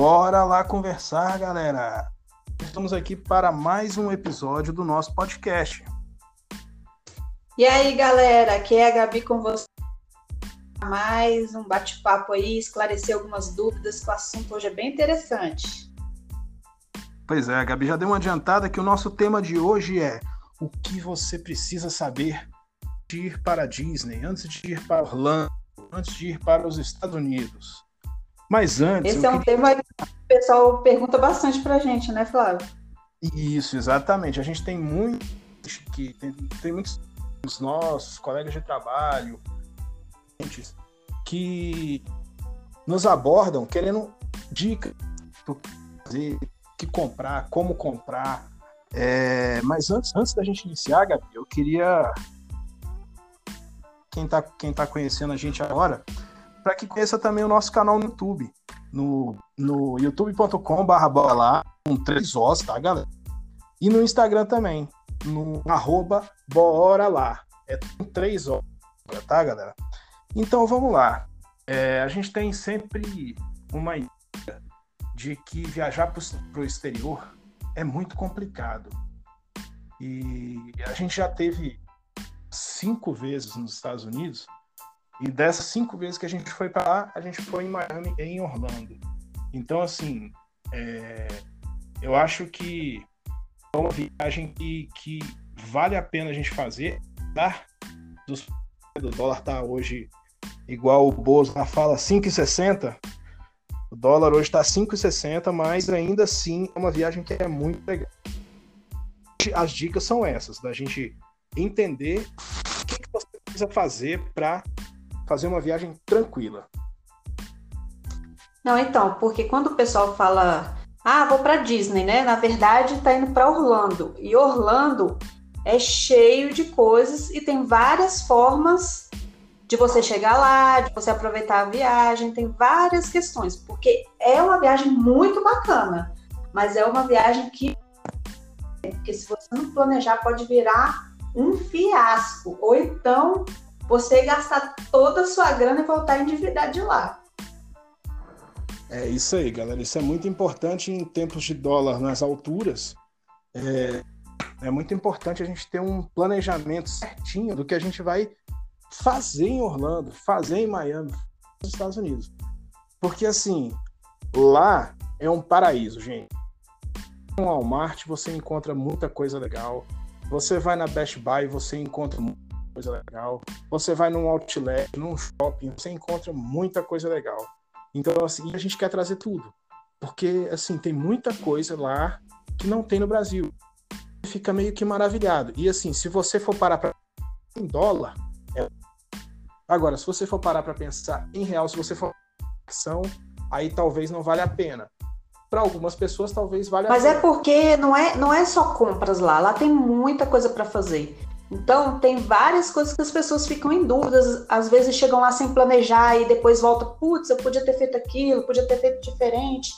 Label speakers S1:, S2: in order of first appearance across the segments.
S1: Bora lá conversar, galera. Estamos aqui para mais um episódio do nosso podcast.
S2: E aí, galera, aqui é a Gabi com você. Mais um bate-papo aí, esclarecer algumas dúvidas, que o assunto hoje é bem interessante.
S1: Pois é, a Gabi já deu uma adiantada que o nosso tema de hoje é o que você precisa saber de ir para a Disney, antes de ir para Orlando, antes de ir para os Estados Unidos. Mas antes.
S2: Esse é um queria... tema que o pessoal pergunta bastante para a gente, né, Flávio?
S1: Isso, exatamente. A gente tem muitos que tem, tem muitos nossos colegas de trabalho que nos abordam querendo dicas do que fazer, que comprar, como comprar. É, mas antes, antes da gente iniciar, Gabi, eu queria quem está quem tá conhecendo a gente agora, para que conheça também o nosso canal no YouTube, no, no youtube.com.br com três Os, tá, galera? E no Instagram também, no arroba bora lá. É com três Os, tá, galera? Então vamos lá. É, a gente tem sempre uma ideia de que viajar para o exterior é muito complicado. E a gente já teve cinco vezes nos Estados Unidos e dessas cinco vezes que a gente foi para lá, a gente foi em Miami e em Orlando. Então, assim, é, eu acho que é uma viagem que, que vale a pena a gente fazer, tá? Dos, o dólar tá hoje igual o Bozo fala, 5,60. O dólar hoje está 5,60, mas ainda assim é uma viagem que é muito legal. As dicas são essas, da gente entender o que, que você precisa fazer para fazer uma viagem tranquila.
S2: Não, então, porque quando o pessoal fala, ah, vou para Disney, né? Na verdade, está indo para Orlando. E Orlando é cheio de coisas e tem várias formas de você chegar lá, de você aproveitar a viagem, tem várias questões, porque é uma viagem muito bacana, mas é uma viagem que porque se você não planejar pode virar um fiasco, ou então você gastar toda a sua grana e voltar a endividar de lá.
S1: É isso aí, galera. Isso é muito importante em tempos de dólar nas alturas. É, é muito importante a gente ter um planejamento certinho do que a gente vai fazer em Orlando, fazer em Miami, nos Estados Unidos. Porque assim, lá é um paraíso, gente. No Walmart você encontra muita coisa legal. Você vai na Best Buy, você encontra coisa legal. Você vai num outlet, num shopping, você encontra muita coisa legal. Então, assim, a gente quer trazer tudo. Porque, assim, tem muita coisa lá que não tem no Brasil. Fica meio que maravilhado. E, assim, se você for parar para em dólar, é... agora, se você for parar para pensar em real, se você for ação, aí talvez não vale a pena. Para algumas pessoas, talvez valha
S2: Mas
S1: a
S2: é pena. Mas é porque não é, não é só compras lá, lá tem muita coisa para fazer. Então, tem várias coisas que as pessoas ficam em dúvidas, às vezes chegam lá sem planejar e depois volta, putz, eu podia ter feito aquilo, podia ter feito diferente.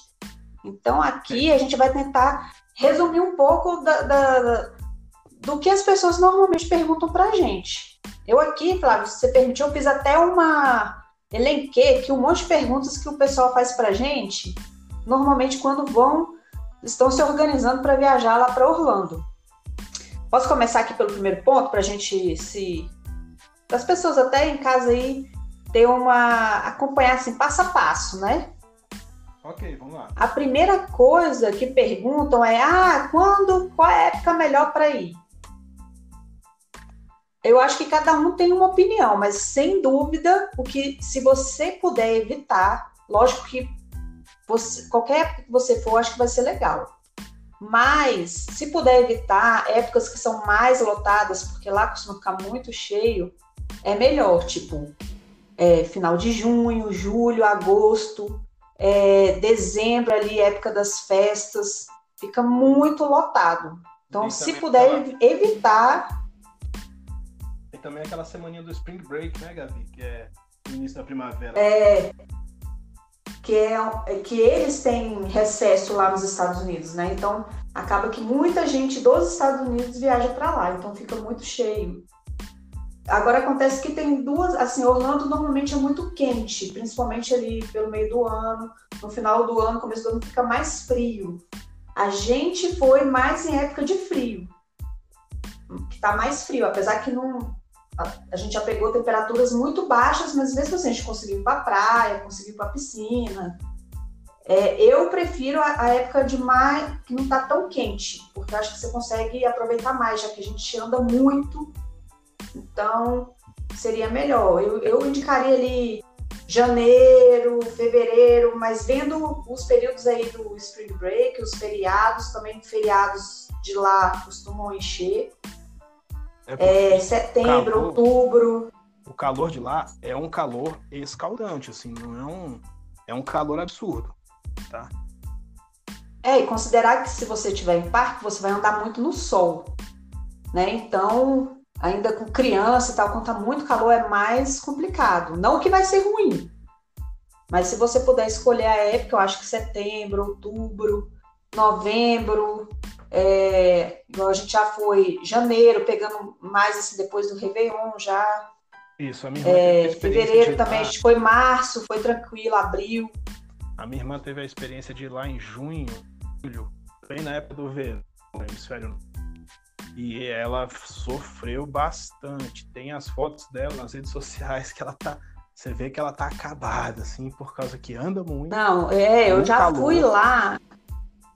S2: Então, aqui a gente vai tentar resumir um pouco da, da, do que as pessoas normalmente perguntam para a gente. Eu aqui, Flávio, se você permitiu, eu fiz até uma elenquei aqui um monte de perguntas que o pessoal faz para a gente, normalmente quando vão, estão se organizando para viajar lá para Orlando. Posso começar aqui pelo primeiro ponto para a gente se. Para as pessoas até em casa aí ter uma. acompanhar assim, passo a passo, né?
S1: Ok, vamos lá.
S2: A primeira coisa que perguntam é: ah, quando, qual é a época melhor para ir? Eu acho que cada um tem uma opinião, mas sem dúvida, o que se você puder evitar, lógico que você, qualquer época que você for, acho que vai ser legal. Mas, se puder evitar épocas que são mais lotadas, porque lá costuma ficar muito cheio, é melhor, tipo, é, final de junho, julho, agosto, é, dezembro ali, época das festas, fica muito lotado. Então, se puder aquela... evitar.
S1: Tem também aquela semaninha do Spring Break, né, Gabi? Que é início da primavera.
S2: É, que, é, é, que eles têm recesso lá nos Estados Unidos, né? Então acaba que muita gente dos Estados Unidos viaja para lá, então fica muito cheio. Agora acontece que tem duas, assim, Orlando normalmente é muito quente, principalmente ali pelo meio do ano, no final do ano, começo do ano fica mais frio. A gente foi mais em época de frio, que tá mais frio, apesar que não a, a gente já pegou temperaturas muito baixas, mas mesmo assim a gente conseguiu ir para praia, conseguiu ir para piscina. É, eu prefiro a, a, época de maio que não tá tão quente, porque eu acho que você consegue aproveitar mais, já que a gente anda muito então, seria melhor. Eu, eu indicaria ali janeiro, fevereiro, mas vendo os períodos aí do Spring Break, os feriados, também feriados de lá costumam encher. É, é setembro, calor, outubro.
S1: O calor de lá é um calor escaldante, assim, não é um, é um calor absurdo, tá?
S2: É, e considerar que se você estiver em parque, você vai andar muito no sol, né? Então, ainda com criança e tal, quando tá muito calor é mais complicado. Não que vai ser ruim, mas se você puder escolher a época, eu acho que setembro, outubro, novembro, é, a gente já foi janeiro, pegando mais assim depois do Réveillon já.
S1: Isso, a
S2: minha irmã é, Fevereiro também, a gente foi março, foi tranquilo, abril.
S1: A minha irmã teve a experiência de ir lá em junho, julho, bem na época do verão, no hemisfério e ela sofreu bastante. Tem as fotos dela nas redes sociais que ela tá. Você vê que ela tá acabada, assim, por causa que anda muito.
S2: Não, é, eu já calor. fui lá.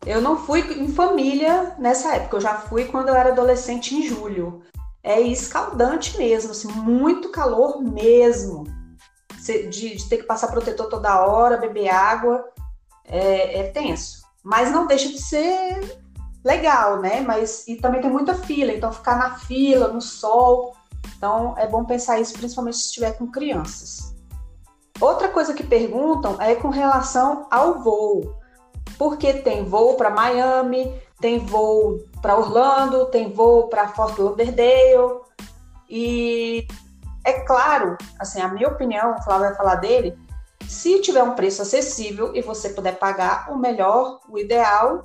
S2: Eu não fui em família nessa época, eu já fui quando eu era adolescente em julho. É escaldante mesmo, assim, muito calor mesmo. De, de ter que passar protetor toda hora, beber água, é, é tenso. Mas não deixa de ser legal, né? Mas e também tem muita fila, então ficar na fila, no sol. Então é bom pensar isso, principalmente se estiver com crianças. Outra coisa que perguntam é com relação ao voo. Porque tem voo para Miami, tem voo para Orlando, tem voo para Fort Lauderdale. E é claro, assim, a minha opinião, o Flávio vai falar dele, se tiver um preço acessível e você puder pagar, o melhor, o ideal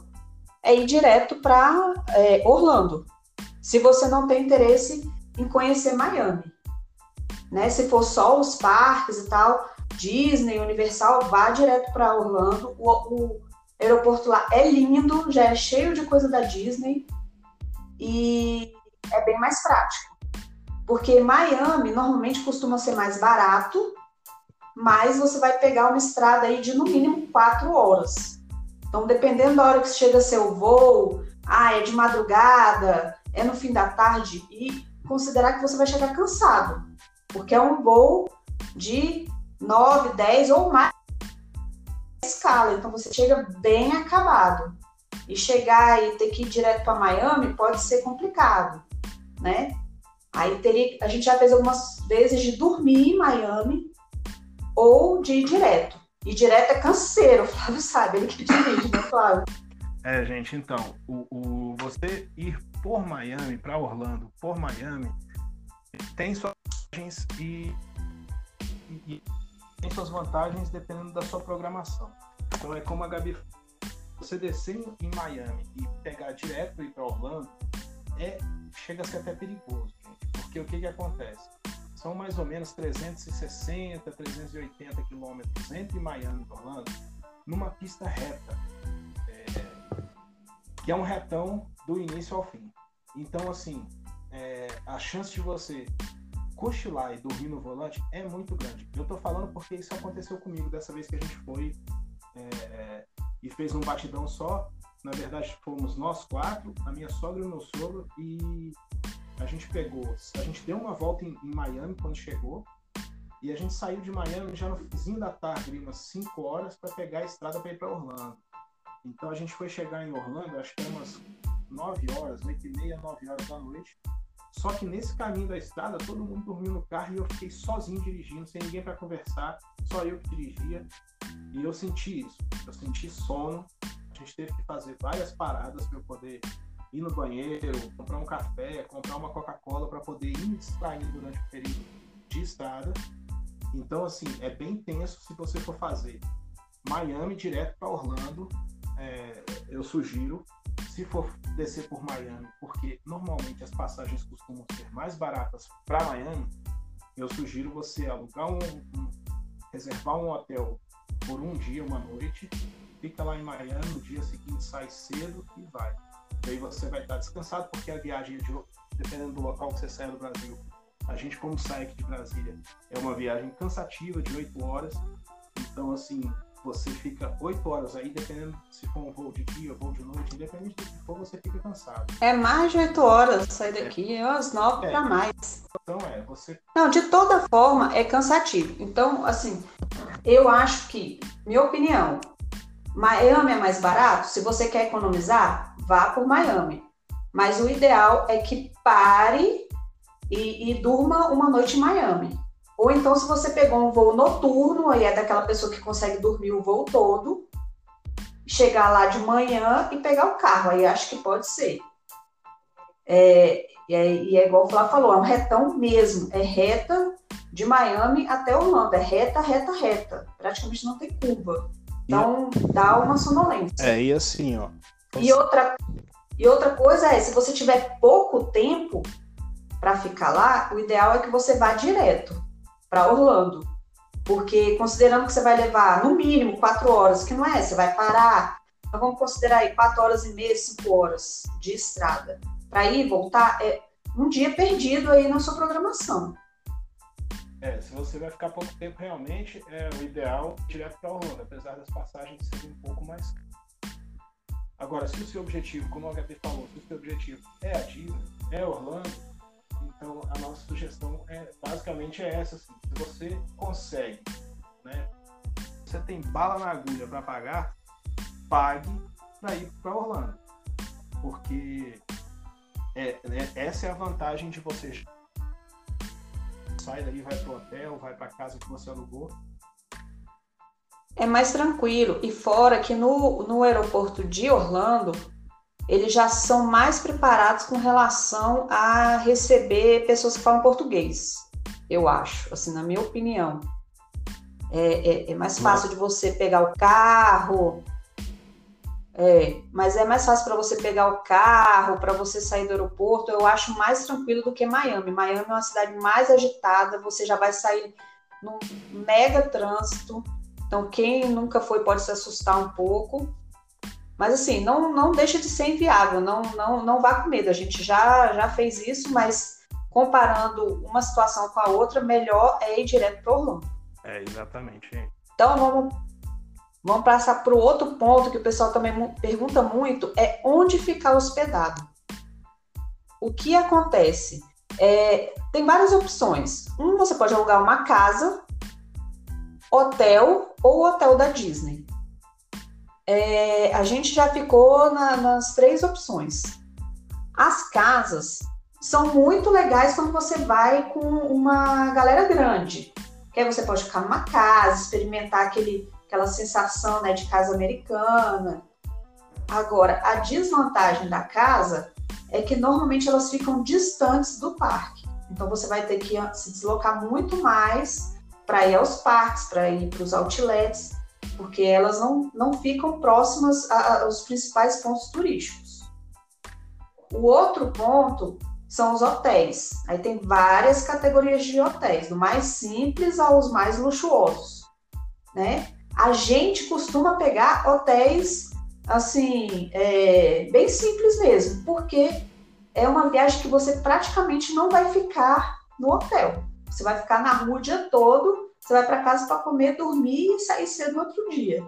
S2: é ir direto para é, Orlando. Se você não tem interesse em conhecer Miami, né? Se for só os parques e tal, Disney, Universal, vá direto para Orlando. O, o, aeroporto lá é lindo, já é cheio de coisa da Disney e é bem mais prático. Porque Miami normalmente costuma ser mais barato, mas você vai pegar uma estrada aí de no mínimo quatro horas. Então, dependendo da hora que chega seu voo, ah, é de madrugada, é no fim da tarde, e considerar que você vai chegar cansado, porque é um voo de 9, 10 ou mais escala, então você chega bem acabado. E chegar e ter que ir direto para Miami pode ser complicado, né? Aí teria, a gente já fez algumas vezes de dormir em Miami ou de ir direto. E direto é canseiro, o Flávio sabe, ele que dirige, né, Flávio?
S1: É, gente, então, o, o você ir por Miami, para Orlando, por Miami, tem suas e, e, tem suas vantagens dependendo da sua programação. Então é como a Gabi você descer em Miami e pegar direto para ir para Orlando, é, chega a ser até perigoso, gente, porque o que, que acontece? São mais ou menos 360, 380 quilômetros entre Miami e Orlando, numa pista reta, é, que é um retão do início ao fim. Então, assim, é, a chance de você cochilar e dormir no volante é muito grande. Eu tô falando porque isso aconteceu comigo dessa vez que a gente foi é, e fez um batidão só. Na verdade, fomos nós quatro, a minha sogra e o meu sogro, e a gente pegou, a gente deu uma volta em, em Miami quando chegou, e a gente saiu de Miami já no finzinho da tarde, umas 5 horas, para pegar a estrada para ir para Orlando. Então a gente foi chegar em Orlando, acho que umas 9 horas, 8 e meia, 9 horas da noite. Só que nesse caminho da estrada, todo mundo dormiu no carro e eu fiquei sozinho dirigindo, sem ninguém para conversar, só eu que dirigia. E eu senti isso, eu senti sono. A gente teve que fazer várias paradas para eu poder ir no banheiro, comprar um café, comprar uma Coca-Cola para poder ir me distrair durante o período de estrada. Então, assim, é bem tenso se você for fazer Miami direto para Orlando. É, eu sugiro. Se for descer por Miami, porque normalmente as passagens costumam ser mais baratas para Miami, eu sugiro você alugar um, um, reservar um hotel por um dia, uma noite, fica lá em Miami, no dia seguinte sai cedo e vai. E aí você vai estar descansado, porque a viagem, de, dependendo do local que você sair do Brasil, a gente como sai aqui de Brasília, é uma viagem cansativa de 8 horas. Então, assim, você fica 8 horas aí, dependendo se for um voo de dia, voo de noite, independente do que for, você fica cansado.
S2: É mais de 8 horas sair daqui, é umas 9 é. para mais.
S1: Então é, você.
S2: Não, de toda forma é cansativo. Então, assim, eu acho que, minha opinião, Miami é mais barato. Se você quer economizar, vá por Miami. Mas o ideal é que pare e, e durma uma noite em Miami. Ou então, se você pegou um voo noturno, aí é daquela pessoa que consegue dormir o voo todo, chegar lá de manhã e pegar o carro. Aí acho que pode ser. É, e, é, e é igual o Flávio falou, é um retão mesmo. É reta de Miami até Orlando. É reta, reta, reta. Praticamente não tem curva. Então, dá uma sonolência.
S1: É, e assim, ó.
S2: E outra, e outra coisa é, se você tiver pouco tempo para ficar lá, o ideal é que você vá direto para Orlando. Porque considerando que você vai levar no mínimo quatro horas, que não é, você vai parar, então vamos considerar aí quatro horas e meia, cinco horas de estrada. Para ir e voltar, é um dia perdido aí na sua programação.
S1: É, se você vai ficar pouco tempo realmente, é o ideal direto para Orlando, apesar das passagens serem um pouco mais Agora, se o seu objetivo, como o HT falou, se o seu objetivo é a Disney, é Orlando, então, a nossa sugestão é basicamente é essa. Assim, se você consegue, né? Você tem bala na agulha para pagar, pague para ir para Orlando, porque é, é, essa é a vantagem de você sai daí, vai para o hotel, vai para casa que você alugou.
S2: É mais tranquilo. E fora que no, no aeroporto de Orlando, eles já são mais preparados com relação a receber pessoas que falam português, eu acho, assim, na minha opinião. É, é, é mais fácil de você pegar o carro, é, mas é mais fácil para você pegar o carro, para você sair do aeroporto. Eu acho mais tranquilo do que Miami. Miami é uma cidade mais agitada, você já vai sair num mega trânsito. Então, quem nunca foi pode se assustar um pouco. Mas assim, não, não deixa de ser inviável, não, não, não vá com medo. A gente já, já fez isso, mas comparando uma situação com a outra, melhor é ir direto para Orlando.
S1: É, exatamente.
S2: Então vamos, vamos passar para o outro ponto que o pessoal também pergunta muito, é onde ficar hospedado. O que acontece? É, tem várias opções. Um, você pode alugar uma casa, hotel ou hotel da Disney é, a gente já ficou na, nas três opções. As casas são muito legais quando você vai com uma galera grande. Que aí você pode ficar numa casa, experimentar aquele, aquela sensação né, de casa americana. Agora, a desvantagem da casa é que normalmente elas ficam distantes do parque. Então você vai ter que se deslocar muito mais para ir aos parques, para ir para os outlets porque elas não, não ficam próximas aos principais pontos turísticos. O outro ponto são os hotéis. Aí tem várias categorias de hotéis, do mais simples aos mais luxuosos, né? A gente costuma pegar hotéis assim, é, bem simples mesmo, porque é uma viagem que você praticamente não vai ficar no hotel. Você vai ficar na rua o dia todo você vai para casa para comer, dormir e sair cedo no outro dia.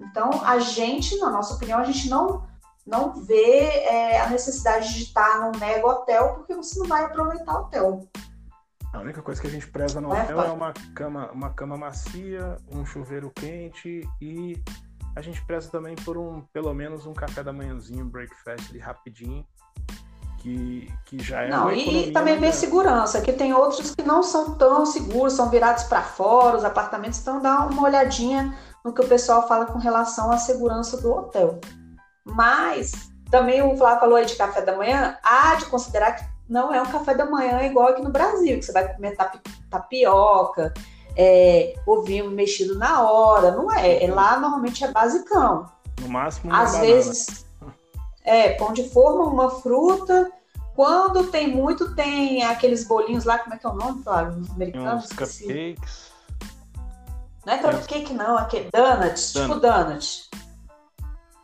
S2: Então, a gente, na nossa opinião, a gente não não vê é, a necessidade de estar num mega hotel porque você não vai aproveitar o hotel.
S1: A única coisa que a gente preza no é, hotel é uma cama, uma cama macia, um chuveiro quente e a gente preza também por um, pelo menos um café da manhãzinho, breakfast ali rapidinho, que, que já é
S2: Não, e também vem segurança, que tem outros que não são tão seguros, são virados para fora, os apartamentos, então dá uma olhadinha no que o pessoal fala com relação à segurança do hotel. Mas também o Flávio falou aí de café da manhã, há de considerar que não é um café da manhã igual aqui no Brasil, que você vai comer tapioca, é, ovinho mexido na hora, não é. é lá normalmente é basicão.
S1: No máximo,
S2: às vezes É, pão de forma, uma fruta. Quando tem muito, tem aqueles bolinhos lá, como é que é o nome, claro, americanos? Uns
S1: cupcakes.
S2: Não é cupcake, não, aqui é donuts, tipo donut.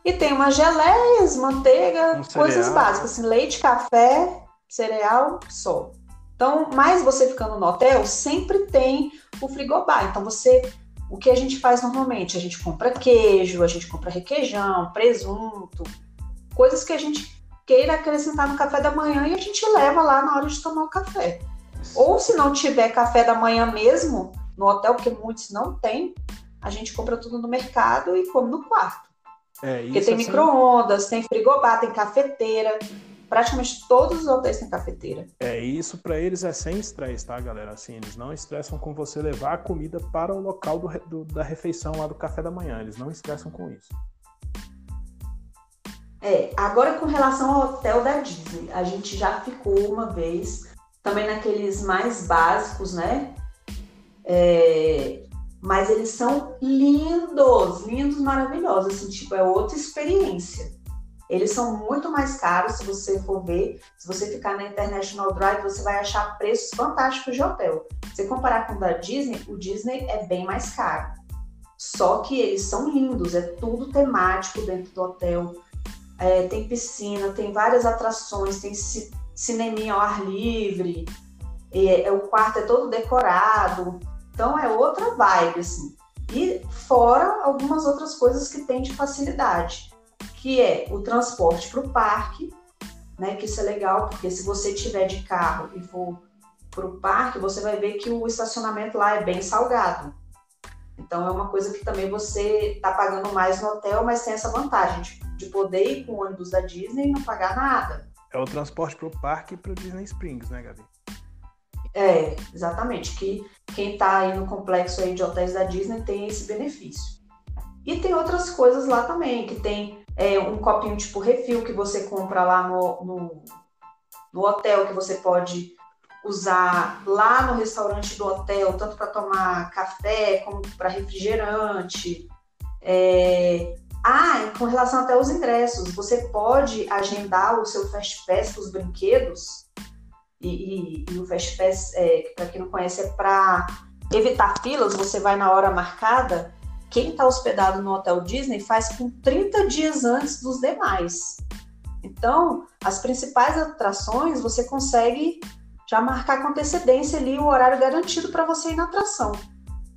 S2: E tem umas geleias, manteiga, um coisas cereal. básicas, assim, leite, café, cereal, só. Então, mais você ficando no hotel, sempre tem o frigobar. Então, você, o que a gente faz normalmente? A gente compra queijo, a gente compra requeijão, presunto, coisas que a gente queira acrescentar no café da manhã e a gente leva lá na hora de tomar o café. Ou se não tiver café da manhã mesmo no hotel, porque muitos não tem, a gente compra tudo no mercado e come no quarto. É, porque tem assim... micro-ondas, tem frigobar, tem cafeteira. Praticamente todos os hotéis têm cafeteira.
S1: É, isso para eles é sem estresse, tá, galera? Assim, eles não estressam com você levar a comida para o local do, do, da refeição lá do café da manhã. Eles não estressam com isso.
S2: É, agora com relação ao hotel da Disney, a gente já ficou uma vez, também naqueles mais básicos, né? É, mas eles são lindos, lindos, maravilhosos, assim, tipo, é outra experiência. Eles são muito mais caros, se você for ver, se você ficar na International Drive, você vai achar preços fantásticos de hotel. Se comparar com o da Disney, o Disney é bem mais caro. Só que eles são lindos, é tudo temático dentro do hotel é, tem piscina, tem várias atrações, tem cineminha ao ar livre, é, é, o quarto é todo decorado, então é outra vibe, assim. E fora algumas outras coisas que tem de facilidade, que é o transporte para o parque, né? Que isso é legal, porque se você tiver de carro e for para o parque, você vai ver que o estacionamento lá é bem salgado. Então é uma coisa que também você está pagando mais no hotel, mas tem essa vantagem de, de poder ir com o ônibus da Disney e não pagar nada.
S1: É o transporte para o parque e para o Disney Springs, né, Gabi?
S2: É, exatamente. Que quem está aí no complexo aí de hotéis da Disney tem esse benefício. E tem outras coisas lá também, que tem é, um copinho tipo refil que você compra lá no, no, no hotel, que você pode usar lá no restaurante do hotel, tanto para tomar café como para refrigerante. É... Ah, com relação até aos ingressos, você pode agendar o seu Fast Pass os brinquedos. E, e, e, o Fast Pass, é, para quem não conhece, é para evitar filas. Você vai na hora marcada. Quem está hospedado no Hotel Disney faz com 30 dias antes dos demais. Então, as principais atrações você consegue já marcar com antecedência ali o horário garantido para você ir na atração.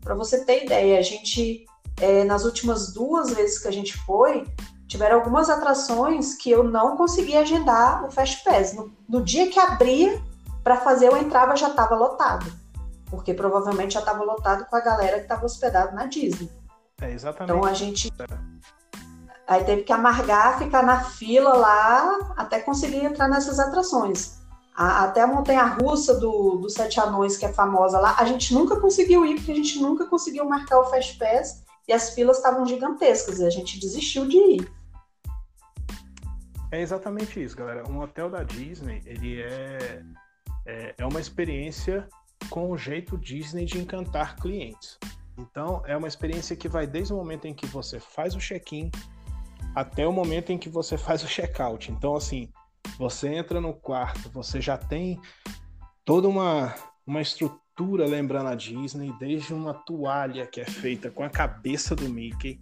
S2: Para você ter ideia, a gente, é, nas últimas duas vezes que a gente foi, tiveram algumas atrações que eu não consegui agendar o Fast Pass. No, no dia que abria para fazer, eu entrava já estava lotado. Porque provavelmente já estava lotado com a galera que estava hospedado na Disney.
S1: É, exatamente.
S2: Então a gente. Aí teve que amargar, ficar na fila lá até conseguir entrar nessas atrações. A, até a montanha russa do, do Sete Anões, que é famosa lá, a gente nunca conseguiu ir, porque a gente nunca conseguiu marcar o Fast Pass e as filas estavam gigantescas e a gente desistiu de ir.
S1: É exatamente isso, galera. Um hotel da Disney, ele é, é, é uma experiência com o jeito Disney de encantar clientes. Então, é uma experiência que vai desde o momento em que você faz o check-in até o momento em que você faz o check-out. Então, assim, você entra no quarto, você já tem toda uma, uma estrutura lembrando a Disney, desde uma toalha que é feita com a cabeça do Mickey,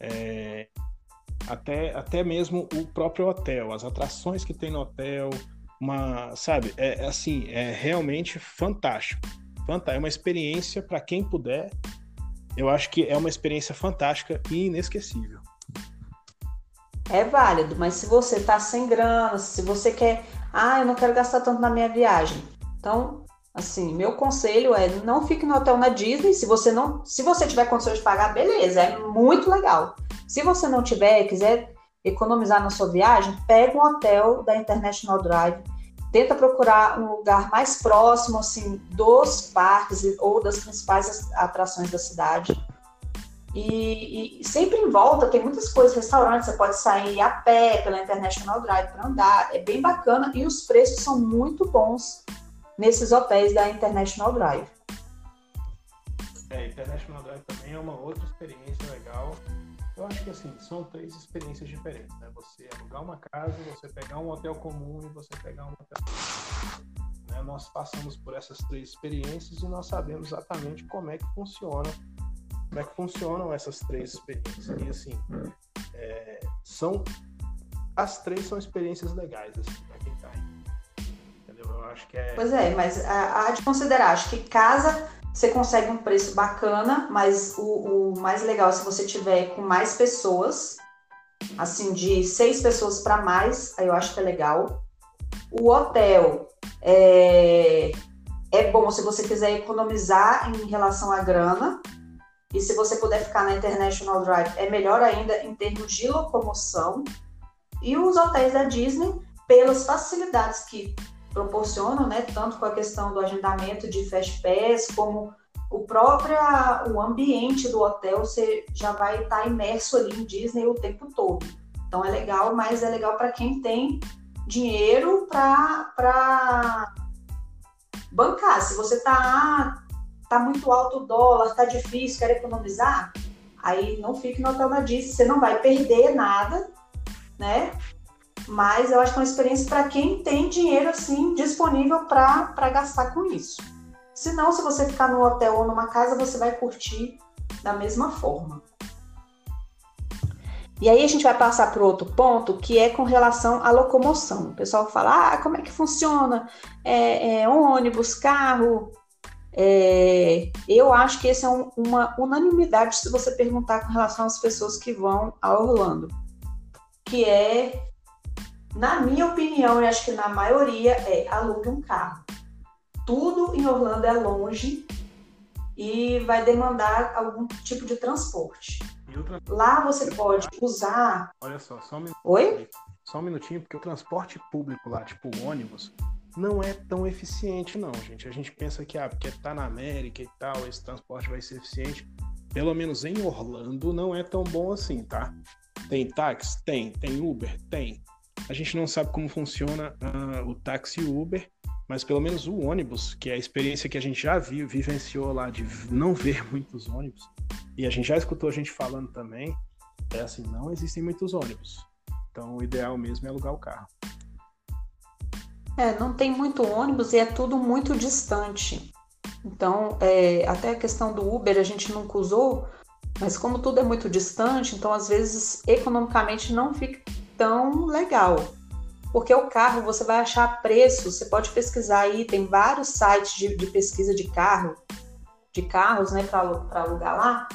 S1: é, até, até mesmo o próprio hotel, as atrações que tem no hotel, uma, sabe, é, é assim, é realmente fantástico. fantástico. É uma experiência para quem puder. Eu acho que é uma experiência fantástica e inesquecível
S2: é válido, mas se você tá sem grana, se você quer, ah, eu não quero gastar tanto na minha viagem. Então, assim, meu conselho é não fique no hotel na Disney, se você não, se você tiver condições de pagar, beleza, é muito legal. Se você não tiver quiser economizar na sua viagem, pega um hotel da International Drive, tenta procurar um lugar mais próximo assim dos parques ou das principais atrações da cidade. E, e, sempre em volta tem muitas coisas, restaurantes, você pode sair a pé pela International Drive para andar, é bem bacana e os preços são muito bons nesses hotéis da International Drive.
S1: É, International Drive também é uma outra experiência legal. Eu acho que assim, são três experiências diferentes, né? Você alugar uma casa, você pegar um hotel comum e você pegar um hotel. Né? Nós passamos por essas três experiências e nós sabemos exatamente como é que funciona, como é que funcionam essas três experiências. E assim, é, são as três são experiências legais assim, Acho que é.
S2: Pois é, mas há de considerar, acho que casa você consegue um preço bacana, mas o, o mais legal é se você tiver com mais pessoas, assim, de seis pessoas para mais, aí eu acho que é legal. O hotel é, é bom se você quiser economizar em relação à grana. E se você puder ficar na International Drive, é melhor ainda em termos de locomoção. E os hotéis da Disney, pelas facilidades que proporcionam, né, tanto com a questão do agendamento de Fast Pass, como o próprio o ambiente do hotel, você já vai estar imerso ali em Disney o tempo todo. Então é legal, mas é legal para quem tem dinheiro para bancar. Se você tá, tá muito alto o dólar, tá difícil, quer economizar, aí não fique no hotel da Disney, você não vai perder nada, né? Mas eu acho que é uma experiência para quem tem dinheiro assim disponível para gastar com isso. Se não, se você ficar no hotel ou numa casa, você vai curtir da mesma forma. E aí a gente vai passar para outro ponto, que é com relação à locomoção. O pessoal fala, ah, como é que funciona? É, é ônibus, carro? É, eu acho que esse é um, uma unanimidade se você perguntar com relação às pessoas que vão a Orlando. Que é na minha opinião, e acho que na maioria, é alugue um carro. Tudo em Orlando é longe e vai demandar algum tipo de transporte. Lá você pode usar.
S1: Olha só, só um minutinho.
S2: Oi?
S1: Só um minutinho, porque o transporte público lá, tipo ônibus, não é tão eficiente, não, gente. A gente pensa que, ah, porque tá na América e tal, esse transporte vai ser eficiente. Pelo menos em Orlando não é tão bom assim, tá? Tem táxi? Tem. Tem Uber? Tem. A gente não sabe como funciona uh, o táxi Uber, mas pelo menos o ônibus, que é a experiência que a gente já viu, vivenciou lá de não ver muitos ônibus, e a gente já escutou a gente falando também, é assim, não existem muitos ônibus. Então o ideal mesmo é alugar o carro.
S2: É, não tem muito ônibus e é tudo muito distante. Então, é, até a questão do Uber a gente nunca usou, mas como tudo é muito distante, então às vezes economicamente não fica tão legal. Porque o carro você vai achar preço, você pode pesquisar aí, tem vários sites de, de pesquisa de carro, de carros, né, para alugar lá,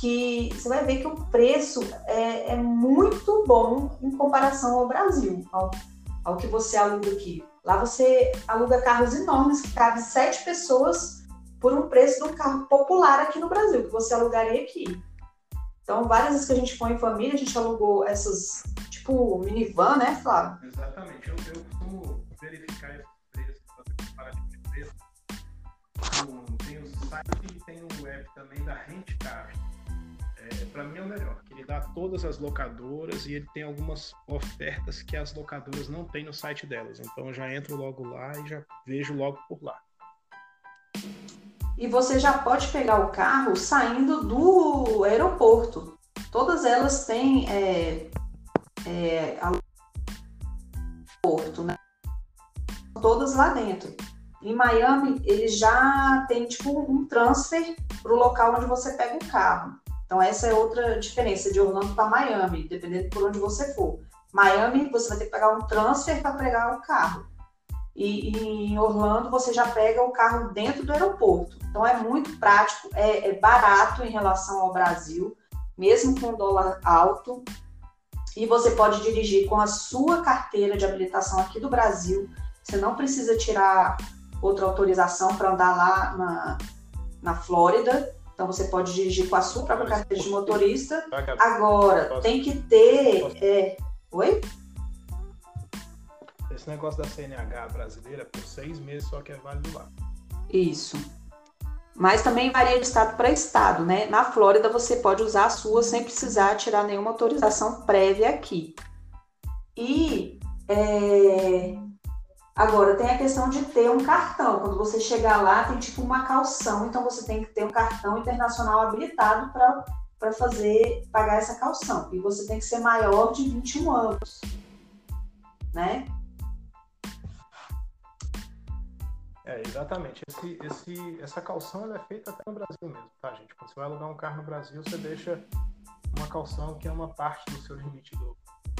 S2: que você vai ver que o preço é, é muito bom em comparação ao Brasil, ao, ao, que você aluga aqui. Lá você aluga carros enormes que cabem sete pessoas por um preço de um carro popular aqui no Brasil, que você alugaria aqui. Então, várias vezes que a gente foi em família, a gente alugou essas tipo minivan, né, Flávio?
S1: Exatamente. Eu, eu costumo verificar esses preços, fazer comparativo de preço. Tem o site e tem o web também da Rentcar. É, para mim é o melhor, que ele dá todas as locadoras e ele tem algumas ofertas que as locadoras não têm no site delas. Então eu já entro logo lá e já vejo logo por lá.
S2: E você já pode pegar o carro saindo do aeroporto. Todas elas têm é, é, porto, né? Todas lá dentro. Em Miami, eles já tem tipo um transfer para o local onde você pega o carro. Então essa é outra diferença de Orlando para Miami, dependendo por onde você for. Miami, você vai ter que pegar um transfer para pegar o carro. E, e, em Orlando você já pega o carro dentro do aeroporto. Então é muito prático, é, é barato em relação ao Brasil, mesmo com o dólar alto e você pode dirigir com a sua carteira de habilitação aqui do Brasil. Você não precisa tirar outra autorização para andar lá na, na Flórida. Então você pode dirigir com a sua própria carteira de motorista. Agora, tem que ter. É... Oi?
S1: Esse negócio da CNH brasileira por seis meses só que é válido lá.
S2: Isso. Mas também varia de estado para estado, né? Na Flórida você pode usar a sua sem precisar tirar nenhuma autorização prévia aqui. E é... agora tem a questão de ter um cartão. Quando você chegar lá, tem tipo uma calção, então você tem que ter um cartão internacional habilitado para fazer pagar essa calção. E você tem que ser maior de 21 anos, né?
S1: É, exatamente. Esse, esse, essa calção é feita até no Brasil mesmo, tá, gente? Quando você vai alugar um carro no Brasil, você deixa uma calção que é uma parte do seu limite do,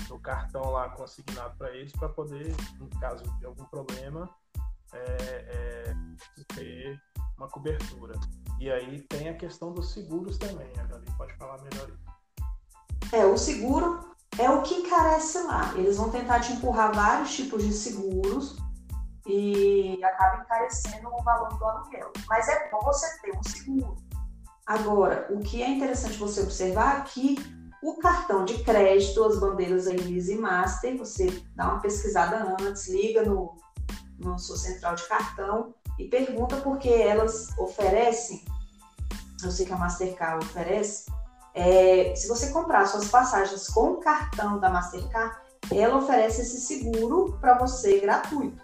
S1: do cartão lá consignado para eles, para poder, no caso de algum problema, é, é, ter uma cobertura. E aí tem a questão dos seguros também, a Gabi pode falar melhor.
S2: É, o seguro é o que encarece lá. Eles vão tentar te empurrar vários tipos de seguros e acaba encarecendo o valor do aluguel. Mas é bom você ter um seguro. Agora, o que é interessante você observar aqui, é o cartão de crédito, as bandeiras aí Visa e Master, você dá uma pesquisada antes, liga no, no sua central de cartão e pergunta porque elas oferecem, eu sei que a Mastercard oferece, é, se você comprar suas passagens com o cartão da Mastercard, ela oferece esse seguro para você gratuito.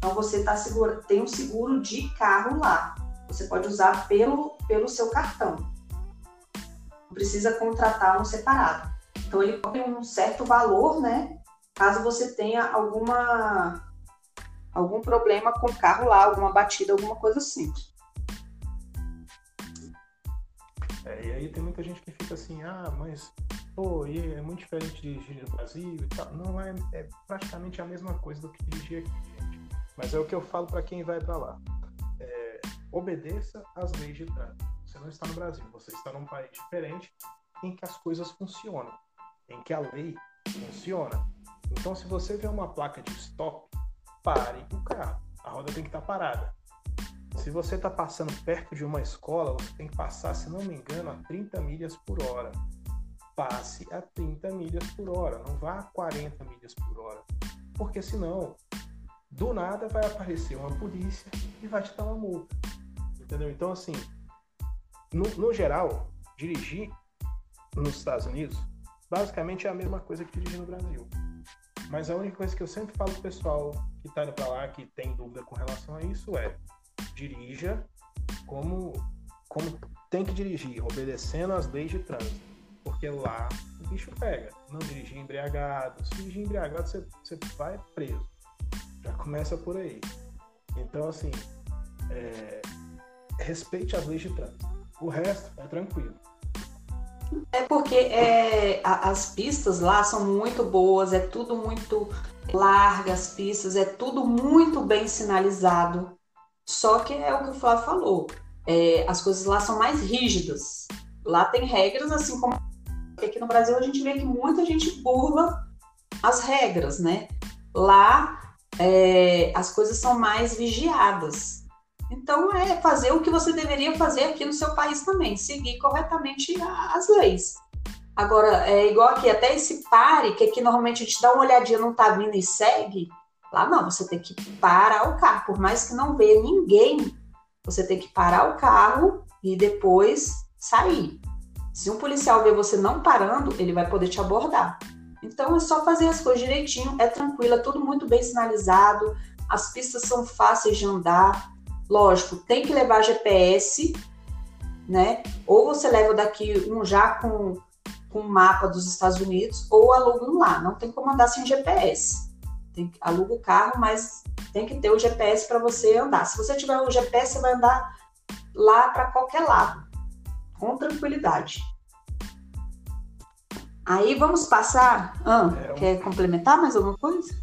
S2: Então você tá seguro, tem um seguro de carro lá. Você pode usar pelo, pelo seu cartão. Não precisa contratar um separado. Então ele cobre um certo valor, né? Caso você tenha alguma algum problema com o carro lá, alguma batida, alguma coisa assim.
S1: É, e aí tem muita gente que fica assim, ah, mas pô, é muito diferente de dirigir no Brasil e tal. Não é, é praticamente a mesma coisa do que dirigir aqui, gente. Mas é o que eu falo para quem vai para lá. É, obedeça às leis de trânsito. Você não está no Brasil, você está num país diferente em que as coisas funcionam, em que a lei funciona. Então, se você vê uma placa de stop, pare o carro. A roda tem que estar parada. Se você está passando perto de uma escola, você tem que passar, se não me engano, a 30 milhas por hora. Passe a 30 milhas por hora, não vá a 40 milhas por hora. Porque senão do nada vai aparecer uma polícia e vai te dar uma multa. Entendeu? Então, assim, no, no geral, dirigir nos Estados Unidos basicamente é a mesma coisa que dirigir no Brasil. Mas a única coisa que eu sempre falo pro pessoal que tá indo pra lá, que tem dúvida com relação a isso, é dirija como, como tem que dirigir, obedecendo às leis de trânsito. Porque lá o bicho pega. Não dirigir embriagado. Se dirigir embriagado, você, você vai preso. Já começa por aí. Então, assim, é, respeite as leis de trânsito. O resto é tranquilo.
S2: É porque é, as pistas lá são muito boas, é tudo muito largas pistas, é tudo muito bem sinalizado. Só que é o que o Flávio falou, é, as coisas lá são mais rígidas. Lá tem regras, assim como aqui no Brasil a gente vê que muita gente burla as regras, né? Lá é, as coisas são mais vigiadas. Então, é fazer o que você deveria fazer aqui no seu país também, seguir corretamente as leis. Agora, é igual aqui, até esse pare, que aqui normalmente a gente dá uma olhadinha, não tá vindo e segue, lá não, você tem que parar o carro, por mais que não veja ninguém, você tem que parar o carro e depois sair. Se um policial ver você não parando, ele vai poder te abordar. Então é só fazer as coisas direitinho, é tranquilo, é tudo muito bem sinalizado, as pistas são fáceis de andar. Lógico, tem que levar GPS, né? Ou você leva daqui um já com com mapa dos Estados Unidos ou aluga um lá. Não tem como andar sem GPS. Tem aluga o carro, mas tem que ter o GPS para você andar. Se você tiver o GPS, você vai andar lá para qualquer lado, com tranquilidade. Aí vamos passar. Ah, é, quer complementar mais alguma coisa?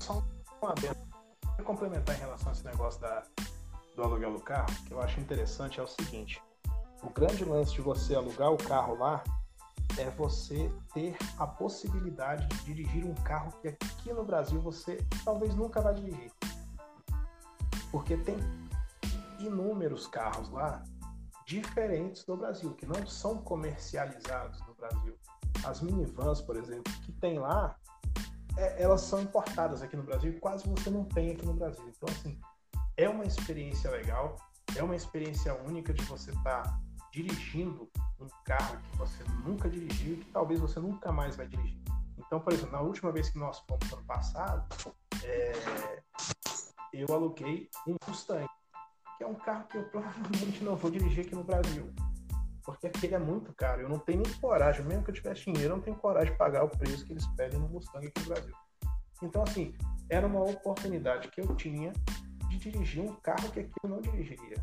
S1: Só uma vez. Quero complementar em relação a esse negócio da, do aluguel do carro, que eu acho interessante é o seguinte: o grande lance de você alugar o carro lá é você ter a possibilidade de dirigir um carro que aqui no Brasil você talvez nunca vai dirigir. Porque tem inúmeros carros lá diferentes do Brasil, que não são comercializados no Brasil. As minivans, por exemplo, que tem lá, é, elas são importadas aqui no Brasil e quase você não tem aqui no Brasil. Então, assim, é uma experiência legal, é uma experiência única de você estar tá dirigindo um carro que você nunca dirigiu e que talvez você nunca mais vai dirigir. Então, por exemplo, na última vez que nós fomos ano passado, é, eu aluguei um Mustang, que é um carro que eu provavelmente não vou dirigir aqui no Brasil. Porque aquele é muito caro. Eu não tenho nem coragem, mesmo que eu tivesse dinheiro, eu não tenho coragem de pagar o preço que eles pedem no Mustang aqui no Brasil. Então, assim, era uma oportunidade que eu tinha de dirigir um carro que aqui eu não dirigiria.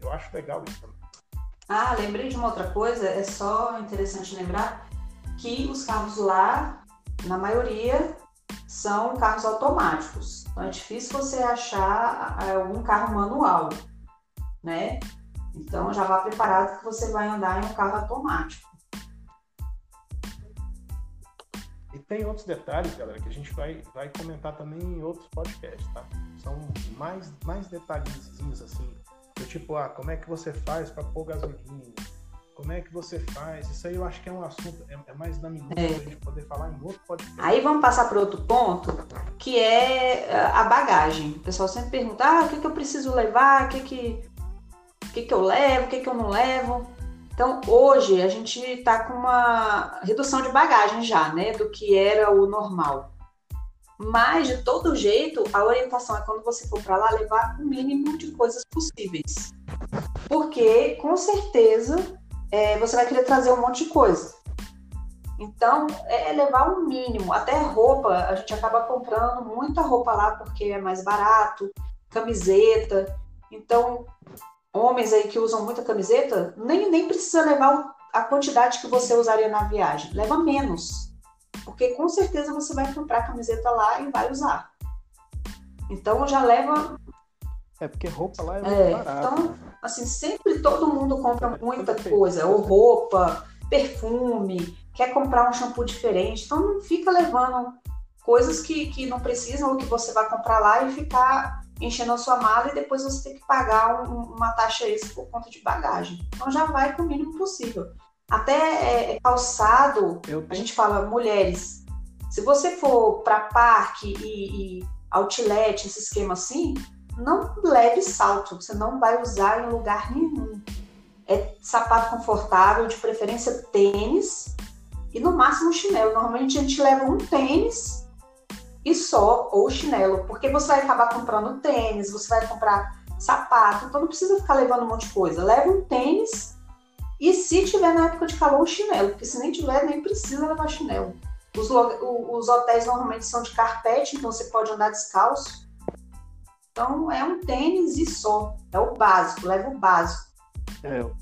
S1: Eu acho legal isso também.
S2: Ah, lembrei de uma outra coisa, é só interessante lembrar que os carros lá, na maioria, são carros automáticos. Então é difícil você achar é, algum carro manual, né? Então já vá preparado que você vai andar em um carro automático.
S1: E tem outros detalhes, galera, que a gente vai, vai comentar também em outros podcasts, tá? São mais, mais detalhezinhos assim. Do tipo, ah, como é que você faz para pôr gasolina? Como é que você faz? Isso aí eu acho que é um assunto, é, é mais da minuta é. a gente poder falar em outro podcast.
S2: Aí vamos passar para outro ponto, que é eh, a bagagem. O pessoal sempre pergunta, ah, o que, que eu preciso levar? O que, que, o que, que eu levo? O que, que eu não levo? Então, hoje a gente está com uma redução de bagagem já, né, do que era o normal. Mas, de todo jeito, a orientação é quando você for para lá, levar o mínimo de coisas possíveis. Porque, com certeza, é, você vai querer trazer um monte de coisa. Então, é levar o mínimo. Até roupa, a gente acaba comprando muita roupa lá porque é mais barato, camiseta. Então, homens aí que usam muita camiseta, nem, nem precisa levar a quantidade que você usaria na viagem. Leva menos. Porque com certeza você vai comprar camiseta lá e vai usar. Então já leva.
S1: É porque roupa lá é, é muito barato.
S2: Então, assim, sempre todo mundo compra muita coisa, ou roupa, perfume, quer comprar um shampoo diferente. Então não fica levando coisas que, que não precisam ou que você vai comprar lá e ficar enchendo a sua mala e depois você tem que pagar um, uma taxa extra por conta de bagagem. Então já vai com o mínimo possível. Até é, é calçado, a gente fala mulheres. Se você for para parque e, e outlet, esse esquema assim, não leve salto, você não vai usar em lugar nenhum. É sapato confortável, de preferência tênis e no máximo chinelo. Normalmente a gente leva um tênis e só, ou chinelo, porque você vai acabar comprando tênis, você vai comprar sapato, então não precisa ficar levando um monte de coisa. Leva um tênis e se tiver na época de calor, um chinelo, porque se nem tiver, nem precisa levar chinelo. Os, os hotéis normalmente são de carpete, então você pode andar descalço. Então é um tênis e só, é o básico, leva o básico.
S1: É, eu,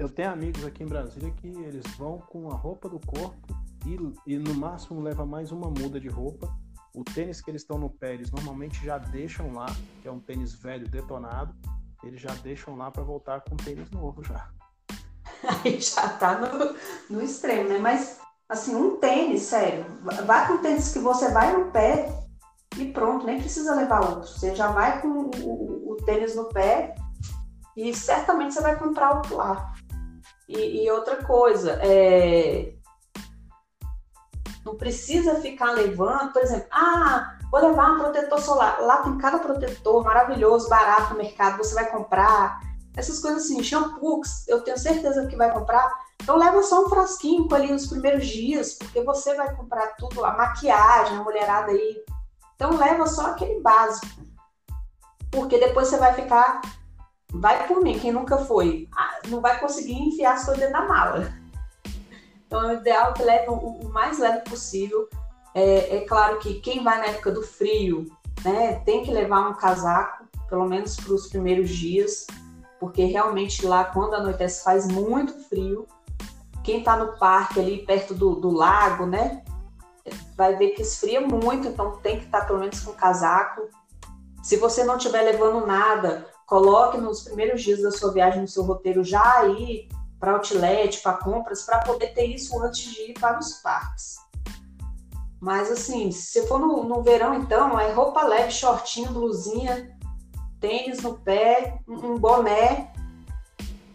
S1: eu tenho amigos aqui em Brasília que eles vão com a roupa do corpo e, e no máximo leva mais uma muda de roupa. O tênis que eles estão no pé, eles normalmente já deixam lá, que é um tênis velho detonado, eles já deixam lá para voltar com tênis novo já.
S2: Aí já tá no, no extremo, né? Mas, assim, um tênis, sério, vai com o tênis que você vai no pé e pronto, nem precisa levar outro. Você já vai com o, o, o tênis no pé e certamente você vai comprar outro lá. E, e outra coisa, é, não precisa ficar levando, por exemplo, ah, vou levar um protetor solar. Lá tem cada protetor maravilhoso, barato no mercado, você vai comprar. Essas coisas assim, shampoo, eu tenho certeza que vai comprar. Então leva só um frasquinho ali nos primeiros dias, porque você vai comprar tudo, a maquiagem, a mulherada aí. Então leva só aquele básico. Porque depois você vai ficar. Vai por mim, quem nunca foi, ah, não vai conseguir enfiar as coisas dentro da mala. Então, o ideal é que leve o mais leve possível. É, é, claro que quem vai na época do frio, né, tem que levar um casaco, pelo menos para os primeiros dias, porque realmente lá, quando anoitece, faz muito frio. Quem está no parque ali perto do, do lago, né, vai ver que esfria muito, então tem que estar tá, pelo menos com casaco. Se você não estiver levando nada, coloque nos primeiros dias da sua viagem no seu roteiro já aí para outlet, para compras, para poder ter isso antes de ir para os parques. Mas assim, se for no, no verão, então, é roupa leve, shortinho, blusinha, tênis no pé, um boné,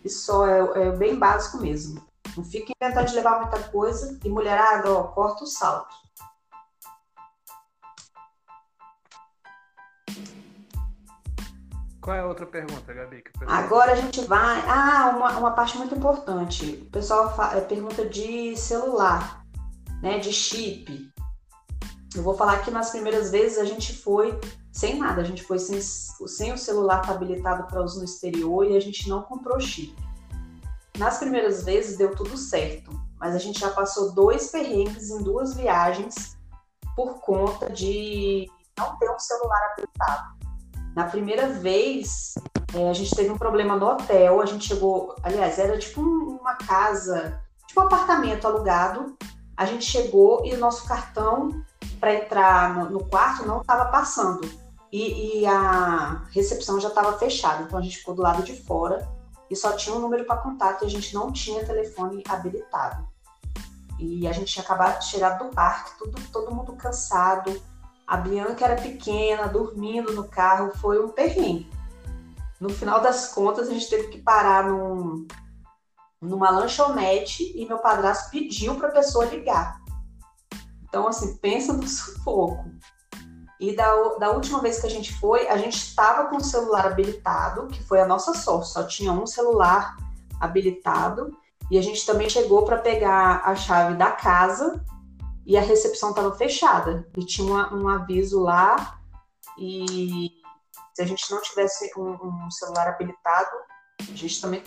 S2: e só é, é bem básico mesmo. Não fica inventando de levar muita coisa. E mulherada, ó, corta o salto.
S1: Qual é a outra pergunta, Gabi?
S2: Agora a gente vai. Ah, uma, uma parte muito importante. O pessoal fa... É, pergunta de celular, né? De chip. Eu vou falar que nas primeiras vezes a gente foi sem nada, a gente foi sem, sem o celular habilitado para uso no exterior e a gente não comprou chip. nas primeiras vezes deu tudo certo, mas a gente já passou dois perrengues em duas viagens por conta de não ter um celular habilitado. Na primeira vez, é, a gente teve um problema no hotel, a gente chegou, aliás, era tipo uma casa, tipo um apartamento alugado. A gente chegou e o nosso cartão para entrar no, no, quarto não estava passando. E, e, a recepção já estava fechada, então a gente ficou do lado de fora e só tinha um número para contato e a gente não tinha telefone habilitado. E a gente tinha acabado de chegar do parque, tudo, todo mundo cansado. A Bianca era pequena, dormindo no carro, foi um perrengue. No final das contas, a gente teve que parar num, numa lanchonete e meu padrasto pediu para a pessoa ligar. Então, assim, pensa no sufoco. E da, da última vez que a gente foi, a gente estava com o celular habilitado, que foi a nossa sorte, só tinha um celular habilitado. E a gente também chegou para pegar a chave da casa e a recepção estava fechada. E tinha um aviso lá. E se a gente não tivesse um, um celular habilitado, a gente também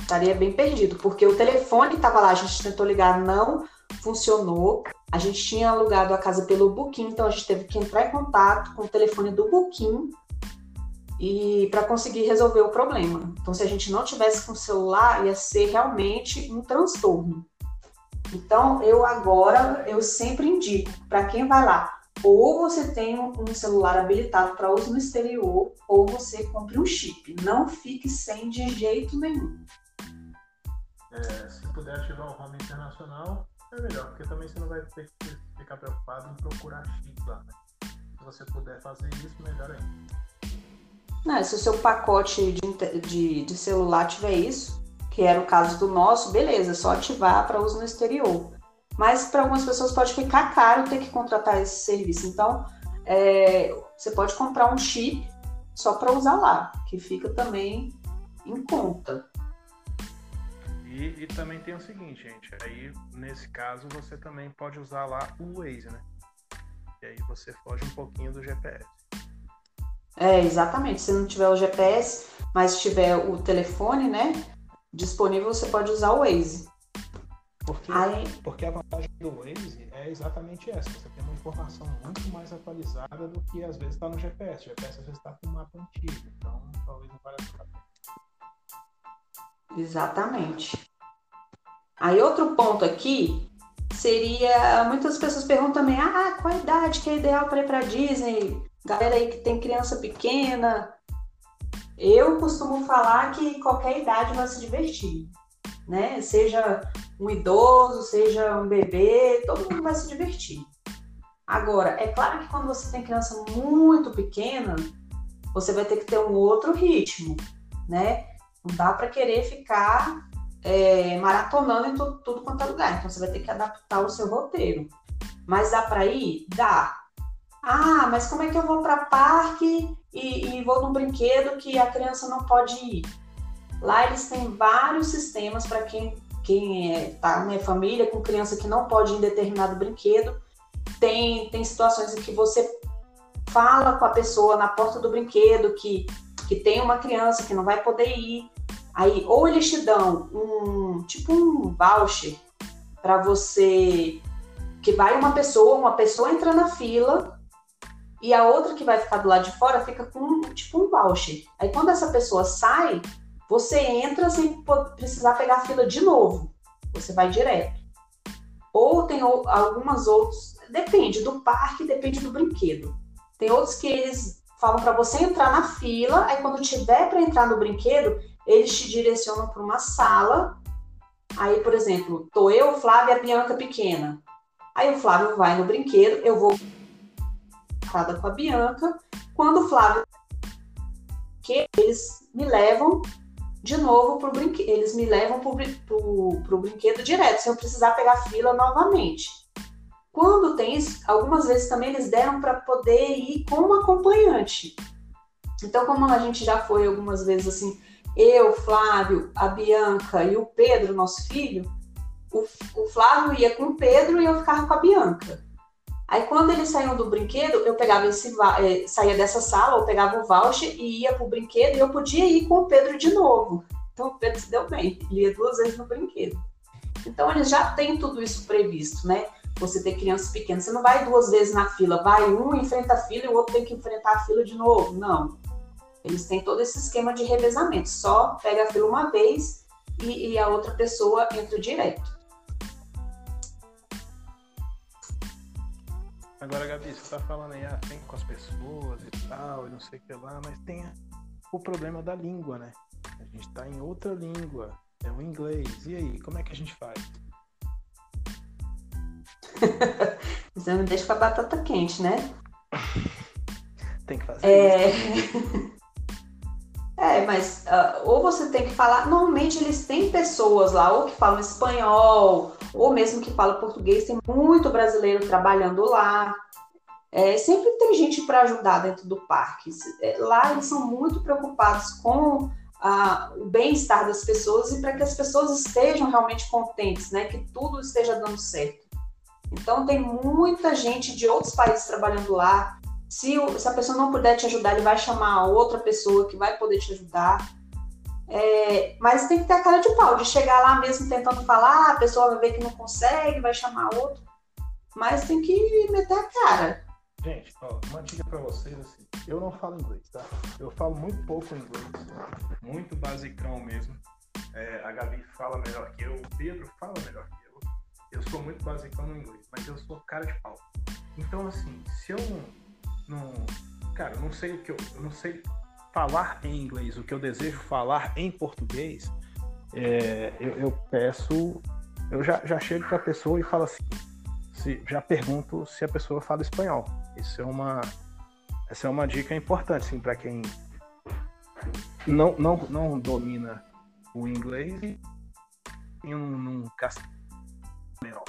S2: estaria bem perdido, porque o telefone estava lá, a gente tentou ligar, não funcionou. A gente tinha alugado a casa pelo Booking, então a gente teve que entrar em contato com o telefone do Booking e para conseguir resolver o problema. Então, se a gente não tivesse com o celular, ia ser realmente um transtorno. Então, eu agora eu sempre indico para quem vai lá, ou você tem um celular habilitado para uso no exterior, ou você compre um chip. Não fique sem de jeito nenhum.
S3: É, se puder ativar o home internacional, é melhor, porque também você não vai ter que ficar preocupado em procurar chip lá. Né? Se você puder fazer isso, melhor ainda.
S2: Não, se o seu pacote de, de, de celular tiver isso, que era o caso do nosso, beleza, é só ativar para uso no exterior. Mas para algumas pessoas pode ficar caro ter que contratar esse serviço. Então, é, você pode comprar um chip só para usar lá, que fica também em conta.
S3: E, e, também tem o seguinte, gente, aí nesse caso você também pode usar lá o Waze, né? E aí você foge um pouquinho do GPS.
S2: É, exatamente. Se não tiver o GPS, mas tiver o telefone, né? Disponível, você pode usar o Waze.
S1: Porque, Aí... porque a vantagem do Waze é exatamente essa. Você tem uma informação muito mais atualizada do que às vezes está no GPS. O GPS às vezes está com um mapa antigo. Então talvez não valha a pena.
S2: Exatamente. Aí outro ponto aqui seria muitas pessoas perguntam também: ah, qual idade que é ideal para ir para Disney? Galera aí que tem criança pequena. Eu costumo falar que qualquer idade vai se divertir, né? Seja um idoso, seja um bebê, todo mundo vai se divertir. Agora, é claro que quando você tem criança muito pequena, você vai ter que ter um outro ritmo, né? Não dá para querer ficar é, maratonando em tudo, tudo quanto é lugar. Então você vai ter que adaptar o seu roteiro. Mas dá para ir? Dá. Ah, mas como é que eu vou para parque e, e vou num brinquedo que a criança não pode ir? Lá eles têm vários sistemas para quem quem é, tá né, família com criança que não pode ir em determinado brinquedo. Tem, tem situações em que você fala com a pessoa na porta do brinquedo que, que tem uma criança que não vai poder ir. Aí, ou eles te dão um tipo um voucher para você que vai uma pessoa, uma pessoa entra na fila e a outra que vai ficar do lado de fora fica com tipo um voucher. Aí quando essa pessoa sai, você entra sem precisar pegar a fila de novo. Você vai direto. Ou tem algumas outras, depende do parque, depende do brinquedo. Tem outros que eles falam para você entrar na fila, aí quando tiver para entrar no brinquedo, eles te direcionam para uma sala. Aí, por exemplo, tô eu, Flávia e a Bianca pequena. Aí o Flávio vai no brinquedo, eu vou com a Bianca. Quando o Flávio que eles me levam de novo para o brinquedo. Eles me levam para o brinquedo direto, sem eu precisar pegar fila novamente. Quando tem isso, algumas vezes também eles deram para poder ir com um acompanhante. Então, como a gente já foi algumas vezes assim, eu, Flávio, a Bianca e o Pedro, nosso filho, o, o Flávio ia com o Pedro e eu ficava com a Bianca. Aí quando eles saíam do brinquedo, eu pegava esse saía dessa sala, eu pegava o voucher e ia pro brinquedo e eu podia ir com o Pedro de novo. Então Então o Pedro se deu bem, ele ia duas vezes no brinquedo. Então eles já têm tudo isso previsto, né? Você ter crianças pequenas, você não vai duas vezes na fila, vai um enfrenta a fila e o outro tem que enfrentar a fila de novo. Não. Eles têm todo esse esquema de revezamento. Só pega a fila uma vez e, e a outra pessoa entra direto.
S1: Agora, Gabi, você tá falando aí, ah, tem com as pessoas e tal, e não sei o que lá, mas tem o problema da língua, né? A gente tá em outra língua, é o inglês. E aí, como é que a gente faz?
S2: Você me deixa com a batata quente, né?
S1: tem que fazer
S2: é... é, mas uh, ou você tem que falar. Normalmente eles têm pessoas lá, ou que falam espanhol, ou mesmo que falam português, tem muito brasileiro trabalhando lá. É, sempre tem gente para ajudar dentro do parque. É, lá eles são muito preocupados com ah, o bem-estar das pessoas e para que as pessoas estejam realmente contentes, né? Que tudo esteja dando certo. Então tem muita gente de outros países trabalhando lá. Se, se a pessoa não puder te ajudar, ele vai chamar outra pessoa que vai poder te ajudar. É, mas tem que ter a cara de pau, de chegar lá mesmo tentando falar, a pessoa vai ver que não consegue, vai chamar outro. Mas tem que meter a cara.
S1: Gente, ó, uma dica para vocês assim, eu não falo inglês, tá? Eu falo muito pouco inglês, muito basicão mesmo. É, a Gabi fala melhor que eu, o Pedro fala melhor que eu. Eu sou muito basicão no inglês, mas eu sou cara de pau. Então assim, se eu não, não cara, eu não sei o que eu, eu não sei falar em inglês, o que eu desejo falar em português, é, eu, eu, peço, eu já, já chego para a pessoa e falo assim, se, já pergunto se a pessoa fala espanhol. Isso é uma, essa é uma dica importante, assim, para quem não, não, não domina o inglês e num, num castelo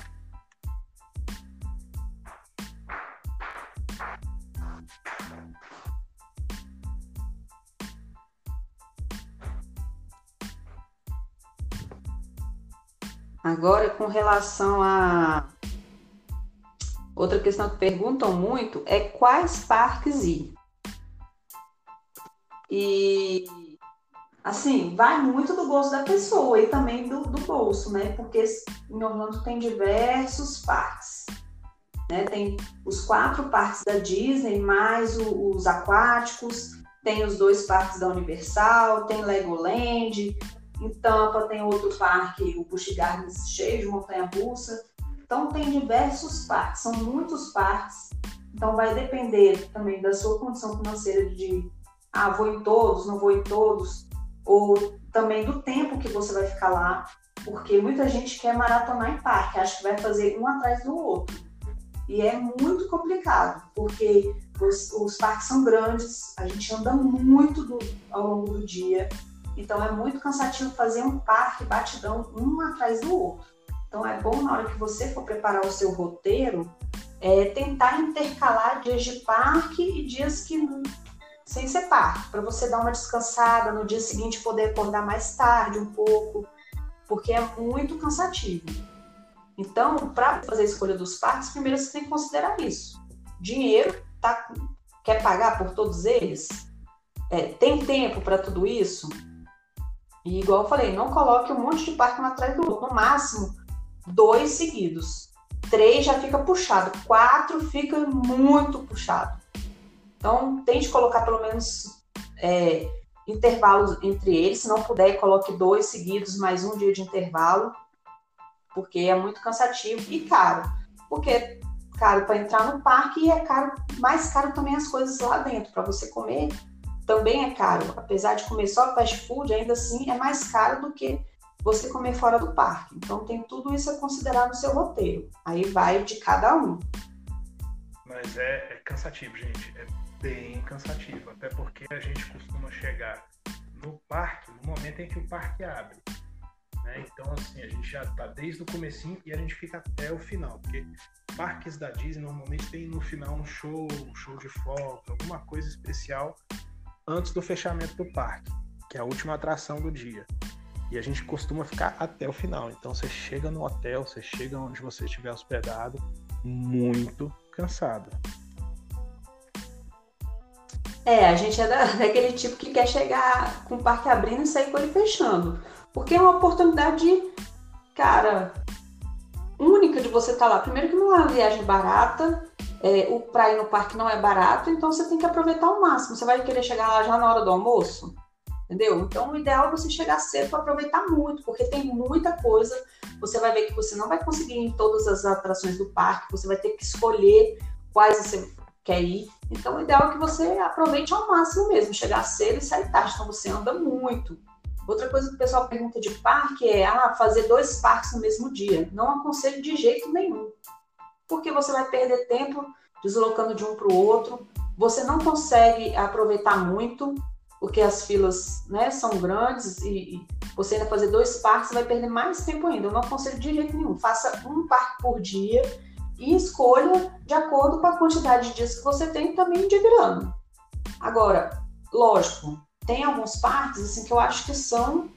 S2: Agora, com relação a outra questão que perguntam muito é quais parques ir. E assim, vai muito do gosto da pessoa e também do, do bolso, né? Porque em Orlando tem diversos parques. Né? Tem os quatro parques da Disney, mais o, os aquáticos, tem os dois parques da Universal, tem Legoland, em Tampa tem outro parque, o Busch Gardens, cheio de montanha-russa. Então tem diversos parques, são muitos parques. Então vai depender também da sua condição financeira de ah, vou em todos, não vou em todos, ou também do tempo que você vai ficar lá, porque muita gente quer maratonar em parque, acha que vai fazer um atrás do outro. E é muito complicado, porque os, os parques são grandes, a gente anda muito do, ao longo do dia, então é muito cansativo fazer um parque batidão um atrás do outro. Então é bom na hora que você for preparar o seu roteiro, é, tentar intercalar dias de parque e dias que sem ser parque, para você dar uma descansada no dia seguinte poder acordar mais tarde um pouco, porque é muito cansativo. Então, para fazer a escolha dos parques, primeiro você tem que considerar isso. Dinheiro, tá, quer pagar por todos eles? É, tem tempo para tudo isso? E igual eu falei, não coloque um monte de parque um atrás do outro. No máximo, dois seguidos. Três já fica puxado. Quatro fica muito puxado. Então, tente colocar pelo menos é, intervalos entre eles. Se não puder, coloque dois seguidos, mais um dia de intervalo. Porque é muito cansativo e caro. Porque é caro para entrar no parque e é caro, mais caro também as coisas lá dentro. Para você comer, também é caro. Apesar de comer só fast food, ainda assim é mais caro do que você comer fora do parque. Então tem tudo isso a considerar no seu roteiro. Aí vai de cada um.
S1: Mas é, é cansativo, gente. É bem cansativo. Até porque a gente costuma chegar no parque no momento em que o parque abre. Né? Então, assim, a gente já está desde o comecinho e a gente fica até o final. Porque parques da Disney normalmente tem no final um show, um show de foto, alguma coisa especial antes do fechamento do parque, que é a última atração do dia. E a gente costuma ficar até o final. Então você chega no hotel, você chega onde você estiver hospedado, muito cansado.
S2: É, a gente é da, daquele tipo que quer chegar com o parque abrindo e sair com ele fechando. Porque é uma oportunidade, cara, única de você estar tá lá. Primeiro que não é uma viagem barata, é, o pra ir no parque não é barato, então você tem que aproveitar ao máximo. Você vai querer chegar lá já na hora do almoço? Entendeu? Então o ideal é você chegar cedo para aproveitar muito, porque tem muita coisa. Você vai ver que você não vai conseguir ir em todas as atrações do parque, você vai ter que escolher quais você quer ir. Então, o ideal é que você aproveite ao máximo mesmo, chegar cedo e sair tarde. Então, você anda muito. Outra coisa que o pessoal pergunta de parque é ah, fazer dois parques no mesmo dia. Não aconselho de jeito nenhum. Porque você vai perder tempo deslocando de um para o outro. Você não consegue aproveitar muito, porque as filas né, são grandes e, e você ainda fazer dois parques vai perder mais tempo ainda. Eu não aconselho de jeito nenhum. Faça um parque por dia e escolha de acordo com a quantidade de dias que você tem também de grana. Agora, lógico, tem alguns parques assim que eu acho que são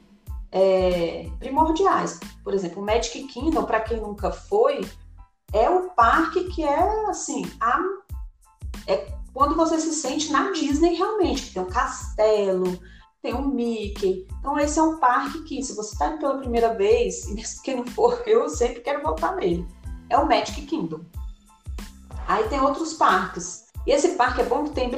S2: é, primordiais. Por exemplo, o Magic Kingdom, para quem nunca foi, é o parque que é assim, a, é quando você se sente na Disney realmente, tem um castelo, tem um Mickey. Então esse é um parque que, se você está pela primeira vez, e mesmo que não for, eu sempre quero voltar nele é o Magic Kingdom. Aí tem outros parques. E esse parque é bom que tem,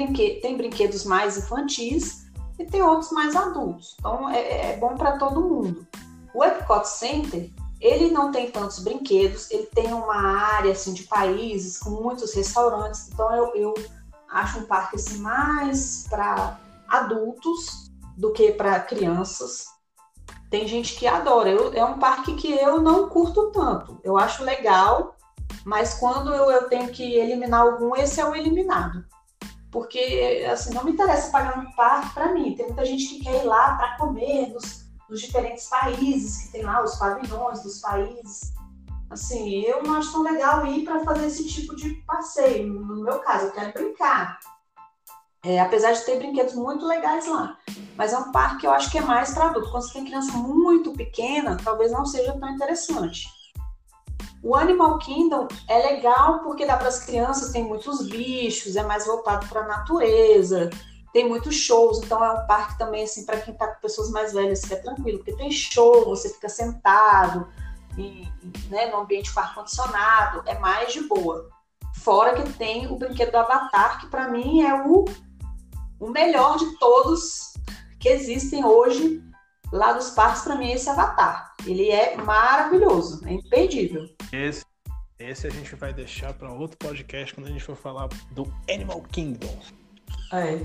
S2: tem brinquedos mais infantis e tem outros mais adultos. Então é, é bom para todo mundo. O Epcot Center, ele não tem tantos brinquedos, ele tem uma área assim de países com muitos restaurantes. Então eu, eu acho um parque assim mais para adultos do que para crianças. Tem gente que adora. Eu, é um parque que eu não curto tanto. Eu acho legal, mas quando eu, eu tenho que eliminar algum, esse é o eliminado. Porque, assim, não me interessa pagar um parque para mim. Tem muita gente que quer ir lá para comer nos, nos diferentes países, que tem lá os pavilhões dos países. Assim, eu não acho tão legal ir para fazer esse tipo de passeio. No meu caso, eu quero brincar. É, apesar de ter brinquedos muito legais lá. Mas é um parque que eu acho que é mais para adulto. Quando você tem criança muito pequena, talvez não seja tão interessante. O Animal Kingdom é legal porque dá para as crianças, tem muitos bichos, é mais voltado para a natureza, tem muitos shows, então é um parque também assim para quem está com pessoas mais velhas que é tranquilo, porque tem show, você fica sentado e, né, no ambiente com ar condicionado, é mais de boa. Fora que tem o brinquedo do Avatar, que para mim é o o melhor de todos que existem hoje lá dos parques, para mim, é esse Avatar. Ele é maravilhoso, é imperdível.
S1: Esse, esse a gente vai deixar para outro podcast quando a gente for falar do Animal Kingdom.
S2: É.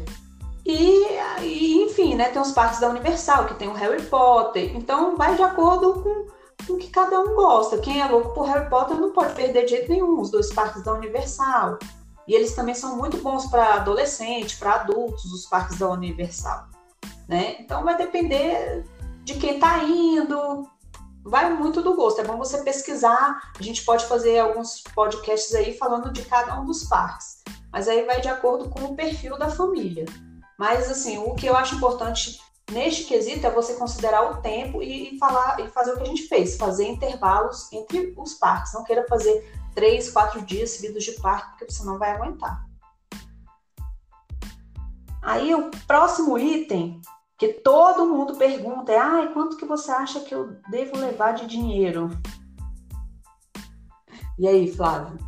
S2: E, e, enfim, né, tem os parques da Universal, que tem o Harry Potter. Então, vai de acordo com, com o que cada um gosta. Quem é louco por Harry Potter não pode perder de jeito nenhum os dois parques da Universal. E eles também são muito bons para adolescente, para adultos, os parques da Universal. Né? Então vai depender de quem está indo, vai muito do gosto. É bom você pesquisar. A gente pode fazer alguns podcasts aí falando de cada um dos parques, mas aí vai de acordo com o perfil da família. Mas assim, o que eu acho importante neste quesito é você considerar o tempo e, e falar e fazer o que a gente fez, fazer intervalos entre os parques. Não queira fazer três, quatro dias seguidos de parque, porque você não vai aguentar. Aí o próximo item que todo mundo pergunta é: ah, quanto que você acha que eu devo levar de dinheiro? E aí, Flávio?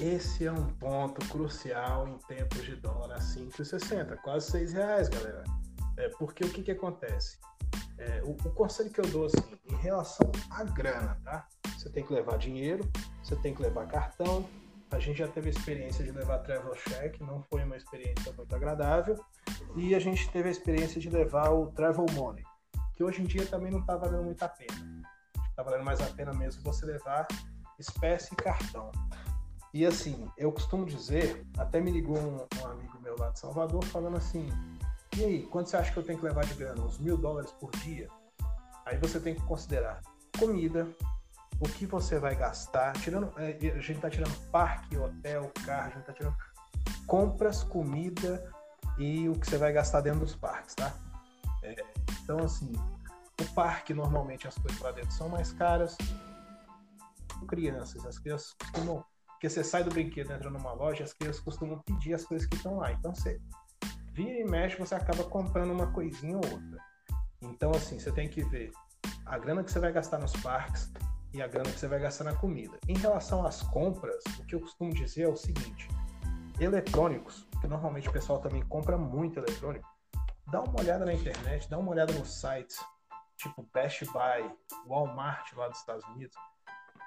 S1: Esse é um ponto crucial em tempos de dólar a 5,60, quase 6 reais, galera. É, porque o que, que acontece? É, o, o, conselho que eu dou assim, em relação à grana, tá? Você tem que levar dinheiro, você tem que levar cartão. A gente já teve a experiência de levar travel check, não foi uma experiência muito agradável. E a gente teve a experiência de levar o travel money, que hoje em dia também não está valendo muito a pena. Está valendo mais a pena mesmo você levar espécie e cartão. E assim, eu costumo dizer, até me ligou um, um amigo meu lá de Salvador falando assim, e aí, quanto você acha que eu tenho que levar de grana? Uns mil dólares por dia? Aí você tem que considerar comida, o que você vai gastar, tirando, é, a gente está tirando parque, hotel, carro, a gente está tirando compras, comida e o que você vai gastar dentro dos parques, tá? É, então, assim, o parque, normalmente, as coisas lá dentro são mais caras. Crianças, as crianças costumam Porque você sai do brinquedo, entra numa loja, as crianças costumam pedir as coisas que estão lá. Então você vira e mexe, você acaba comprando uma coisinha ou outra. Então, assim, você tem que ver a grana que você vai gastar nos parques e a grana que você vai gastar na comida. Em relação às compras, o que eu costumo dizer é o seguinte: eletrônicos, que normalmente o pessoal também compra muito eletrônico, dá uma olhada na internet, dá uma olhada nos sites, tipo Best Buy, Walmart lá dos Estados Unidos,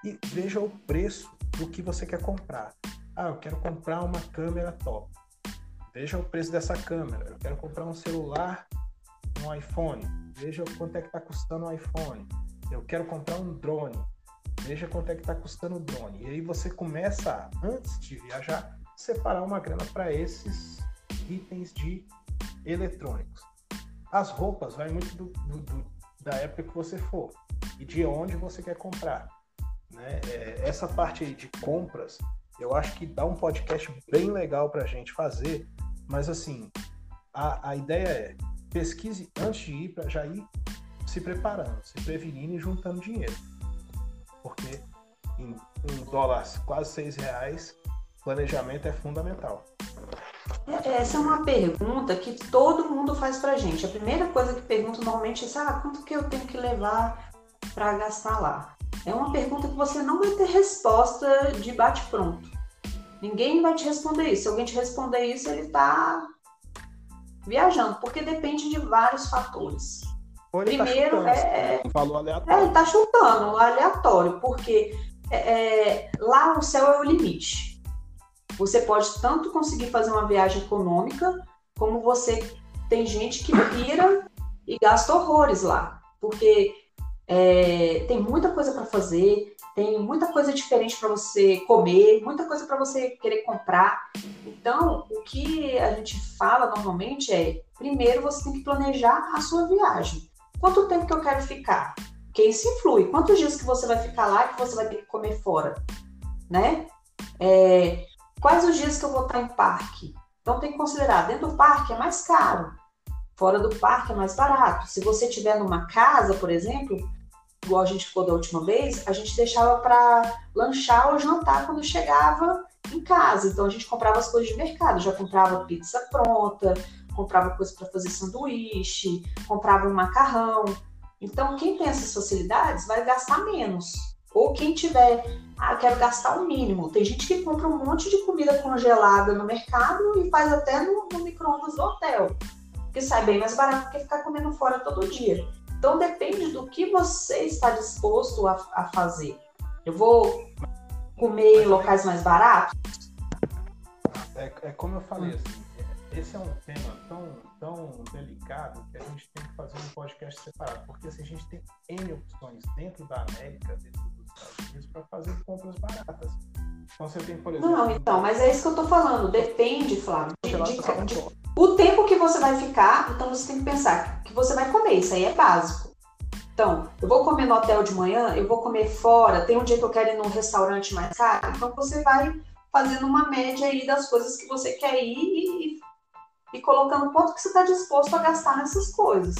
S1: e veja o preço do que você quer comprar. Ah, eu quero comprar uma câmera top. Veja o preço dessa câmera. Eu quero comprar um celular, um iPhone. Veja quanto é que está custando o iPhone. Eu quero comprar um drone. Veja quanto é que está custando o drone. E aí você começa, antes de viajar, separar uma grana para esses itens de eletrônicos. As roupas vai muito do, do, do, da época que você for e de onde você quer comprar. Né? É, essa parte de compras, eu acho que dá um podcast bem legal para a gente fazer, mas assim, a, a ideia é pesquise antes de ir para já ir se preparando, se prevenindo e juntando dinheiro. Porque em um dólar quase seis reais, planejamento é fundamental.
S2: É, essa é uma pergunta que todo mundo faz pra gente. A primeira coisa que pergunta normalmente é ah, quanto que eu tenho que levar para gastar lá? É uma pergunta que você não vai ter resposta de bate-pronto. Ninguém vai te responder isso. Se alguém te responder isso, ele está viajando, porque depende de vários fatores.
S1: Tá
S2: Primeiro,
S1: tá
S2: é,
S1: falou aleatório.
S2: É, ele está chutando, aleatório, porque é, é, lá o céu é o limite. Você pode tanto conseguir fazer uma viagem econômica, como você tem gente que pira e gasta horrores lá, porque é, tem muita coisa para fazer, tem muita coisa diferente para você comer, muita coisa para você querer comprar. Então, o que a gente fala normalmente é: primeiro você tem que planejar a sua viagem. Quanto tempo que eu quero ficar? Porque isso influi. Quantos dias que você vai ficar lá que você vai ter que comer fora? Né? É, quais os dias que eu vou estar em parque? Então tem que considerar, dentro do parque é mais caro, fora do parque é mais barato. Se você estiver numa casa, por exemplo, igual a gente ficou da última vez, a gente deixava para lanchar ou jantar quando chegava em casa. Então a gente comprava as coisas de mercado, já comprava pizza pronta, comprava coisa para fazer sanduíche, comprava um macarrão. Então quem tem essas facilidades vai gastar menos. Ou quem tiver, ah, eu quero gastar o mínimo. Tem gente que compra um monte de comida congelada no mercado e faz até no, no micro-ondas do hotel. Que sai bem mais barato que ficar comendo fora todo dia. Então depende do que você está disposto a, a fazer. Eu vou comer em locais mais baratos?
S1: É, é como eu falei, assim, é, esse é um tema tão, tão delicado que a gente tem que fazer um podcast separado, porque assim, a gente tem N opções dentro da América, dentro dos Estados Unidos, para fazer compras baratas. Então você tem, por exemplo.
S2: Não, então, mas é isso que eu estou falando. Depende, Flávio, de, de, de, o tempo que você vai ficar, então você tem que pensar que você vai comer, isso aí é básico. Então, eu vou comer no hotel de manhã, eu vou comer fora, tem um dia que eu quero ir num restaurante mais caro, então você vai fazendo uma média aí das coisas que você quer ir e, e colocando quanto que você está disposto a gastar nessas coisas.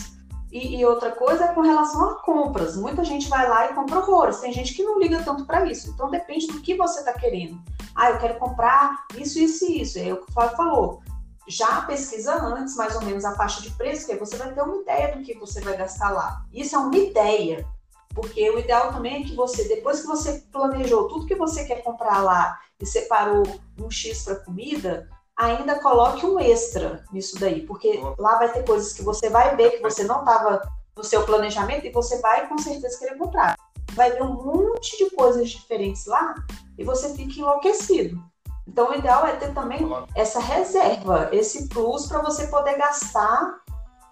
S2: E, e, outra coisa é com relação a compras. Muita gente vai lá e compra horrores. Tem gente que não liga tanto para isso. Então depende do que você está querendo. Ah, eu quero comprar isso, isso e isso. É o que o Flávio falou já pesquisa antes, mais ou menos, a faixa de preço, que você vai ter uma ideia do que você vai gastar lá. Isso é uma ideia, porque o ideal também é que você, depois que você planejou tudo que você quer comprar lá e separou um X para comida, ainda coloque um extra nisso daí, porque lá vai ter coisas que você vai ver que você não estava no seu planejamento e você vai com certeza querer comprar. Vai ver um monte de coisas diferentes lá e você fica enlouquecido. Então, o ideal é ter também essa reserva, esse plus para você poder gastar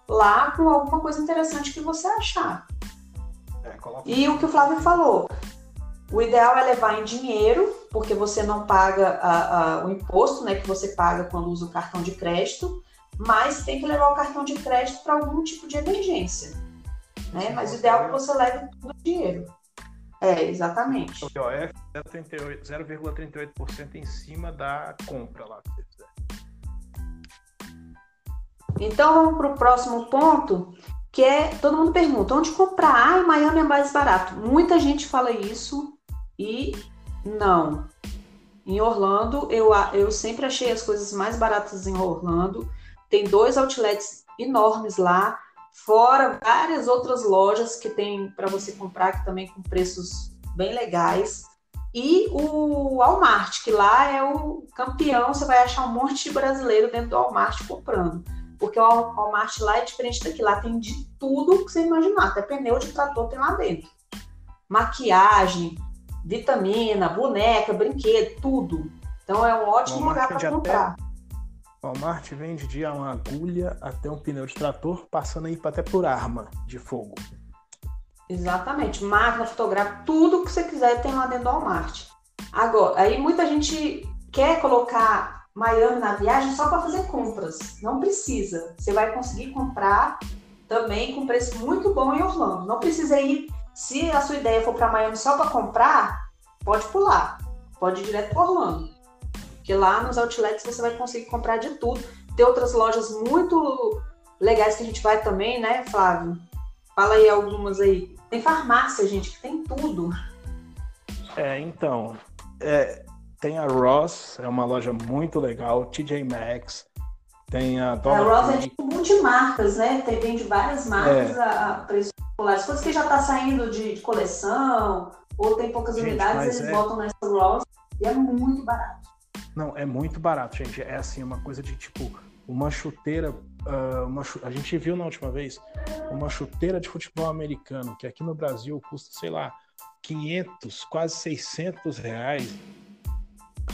S2: lá com alguma coisa interessante que você achar. É, e o que o Flávio falou, o ideal é levar em dinheiro, porque você não paga a, a, o imposto né, que você paga quando usa o cartão de crédito, mas tem que levar o cartão de crédito para algum tipo de emergência. Né? Mas o ideal é que você leve todo o dinheiro. É, exatamente. O
S1: POF 0,38% em cima da compra lá.
S2: Então vamos para o próximo ponto, que é todo mundo pergunta onde comprar? Ah, em Miami é mais barato. Muita gente fala isso e não. Em Orlando, eu, eu sempre achei as coisas mais baratas em Orlando. Tem dois outlets enormes lá, fora várias outras lojas que tem para você comprar que também com preços bem legais. E o Walmart, que lá é o campeão, você vai achar um monte de brasileiro dentro do Walmart comprando. Porque o Walmart lá é diferente daqui, lá tem de tudo que você imaginar, até pneu de trator tem lá dentro. Maquiagem, vitamina, boneca, brinquedo, tudo. Então é um ótimo lugar para comprar. Até...
S1: Walmart vende de uma agulha até um pneu de trator, passando aí até por arma de fogo.
S2: Exatamente, máquina fotográfica, tudo que você quiser tem lá dentro do Walmart. Agora, aí muita gente quer colocar Miami na viagem só para fazer compras. Não precisa. Você vai conseguir comprar também com preço muito bom em Orlando. Não precisa ir. Se a sua ideia for para Miami só para comprar, pode pular. Pode ir direto para Orlando. Porque lá nos outlets você vai conseguir comprar de tudo. Tem outras lojas muito legais que a gente vai também, né, Flávio? Fala aí algumas aí. Tem farmácia, gente, que tem tudo.
S1: É, então. É, tem a Ross, é uma loja muito legal. TJ Maxx. Tem a
S2: Dollar A Ross é tipo multimarcas, né? Tem, vende várias marcas é. a, a preços populares. Coisas que já tá saindo de, de coleção, ou tem poucas gente, unidades, eles é... botam nessa Ross e é muito barato.
S1: Não, é muito barato, gente. É assim, uma coisa de tipo, uma chuteira. Uh, uma, a gente viu na última vez uma chuteira de futebol americano, que aqui no Brasil custa, sei lá, 500, quase 600 reais.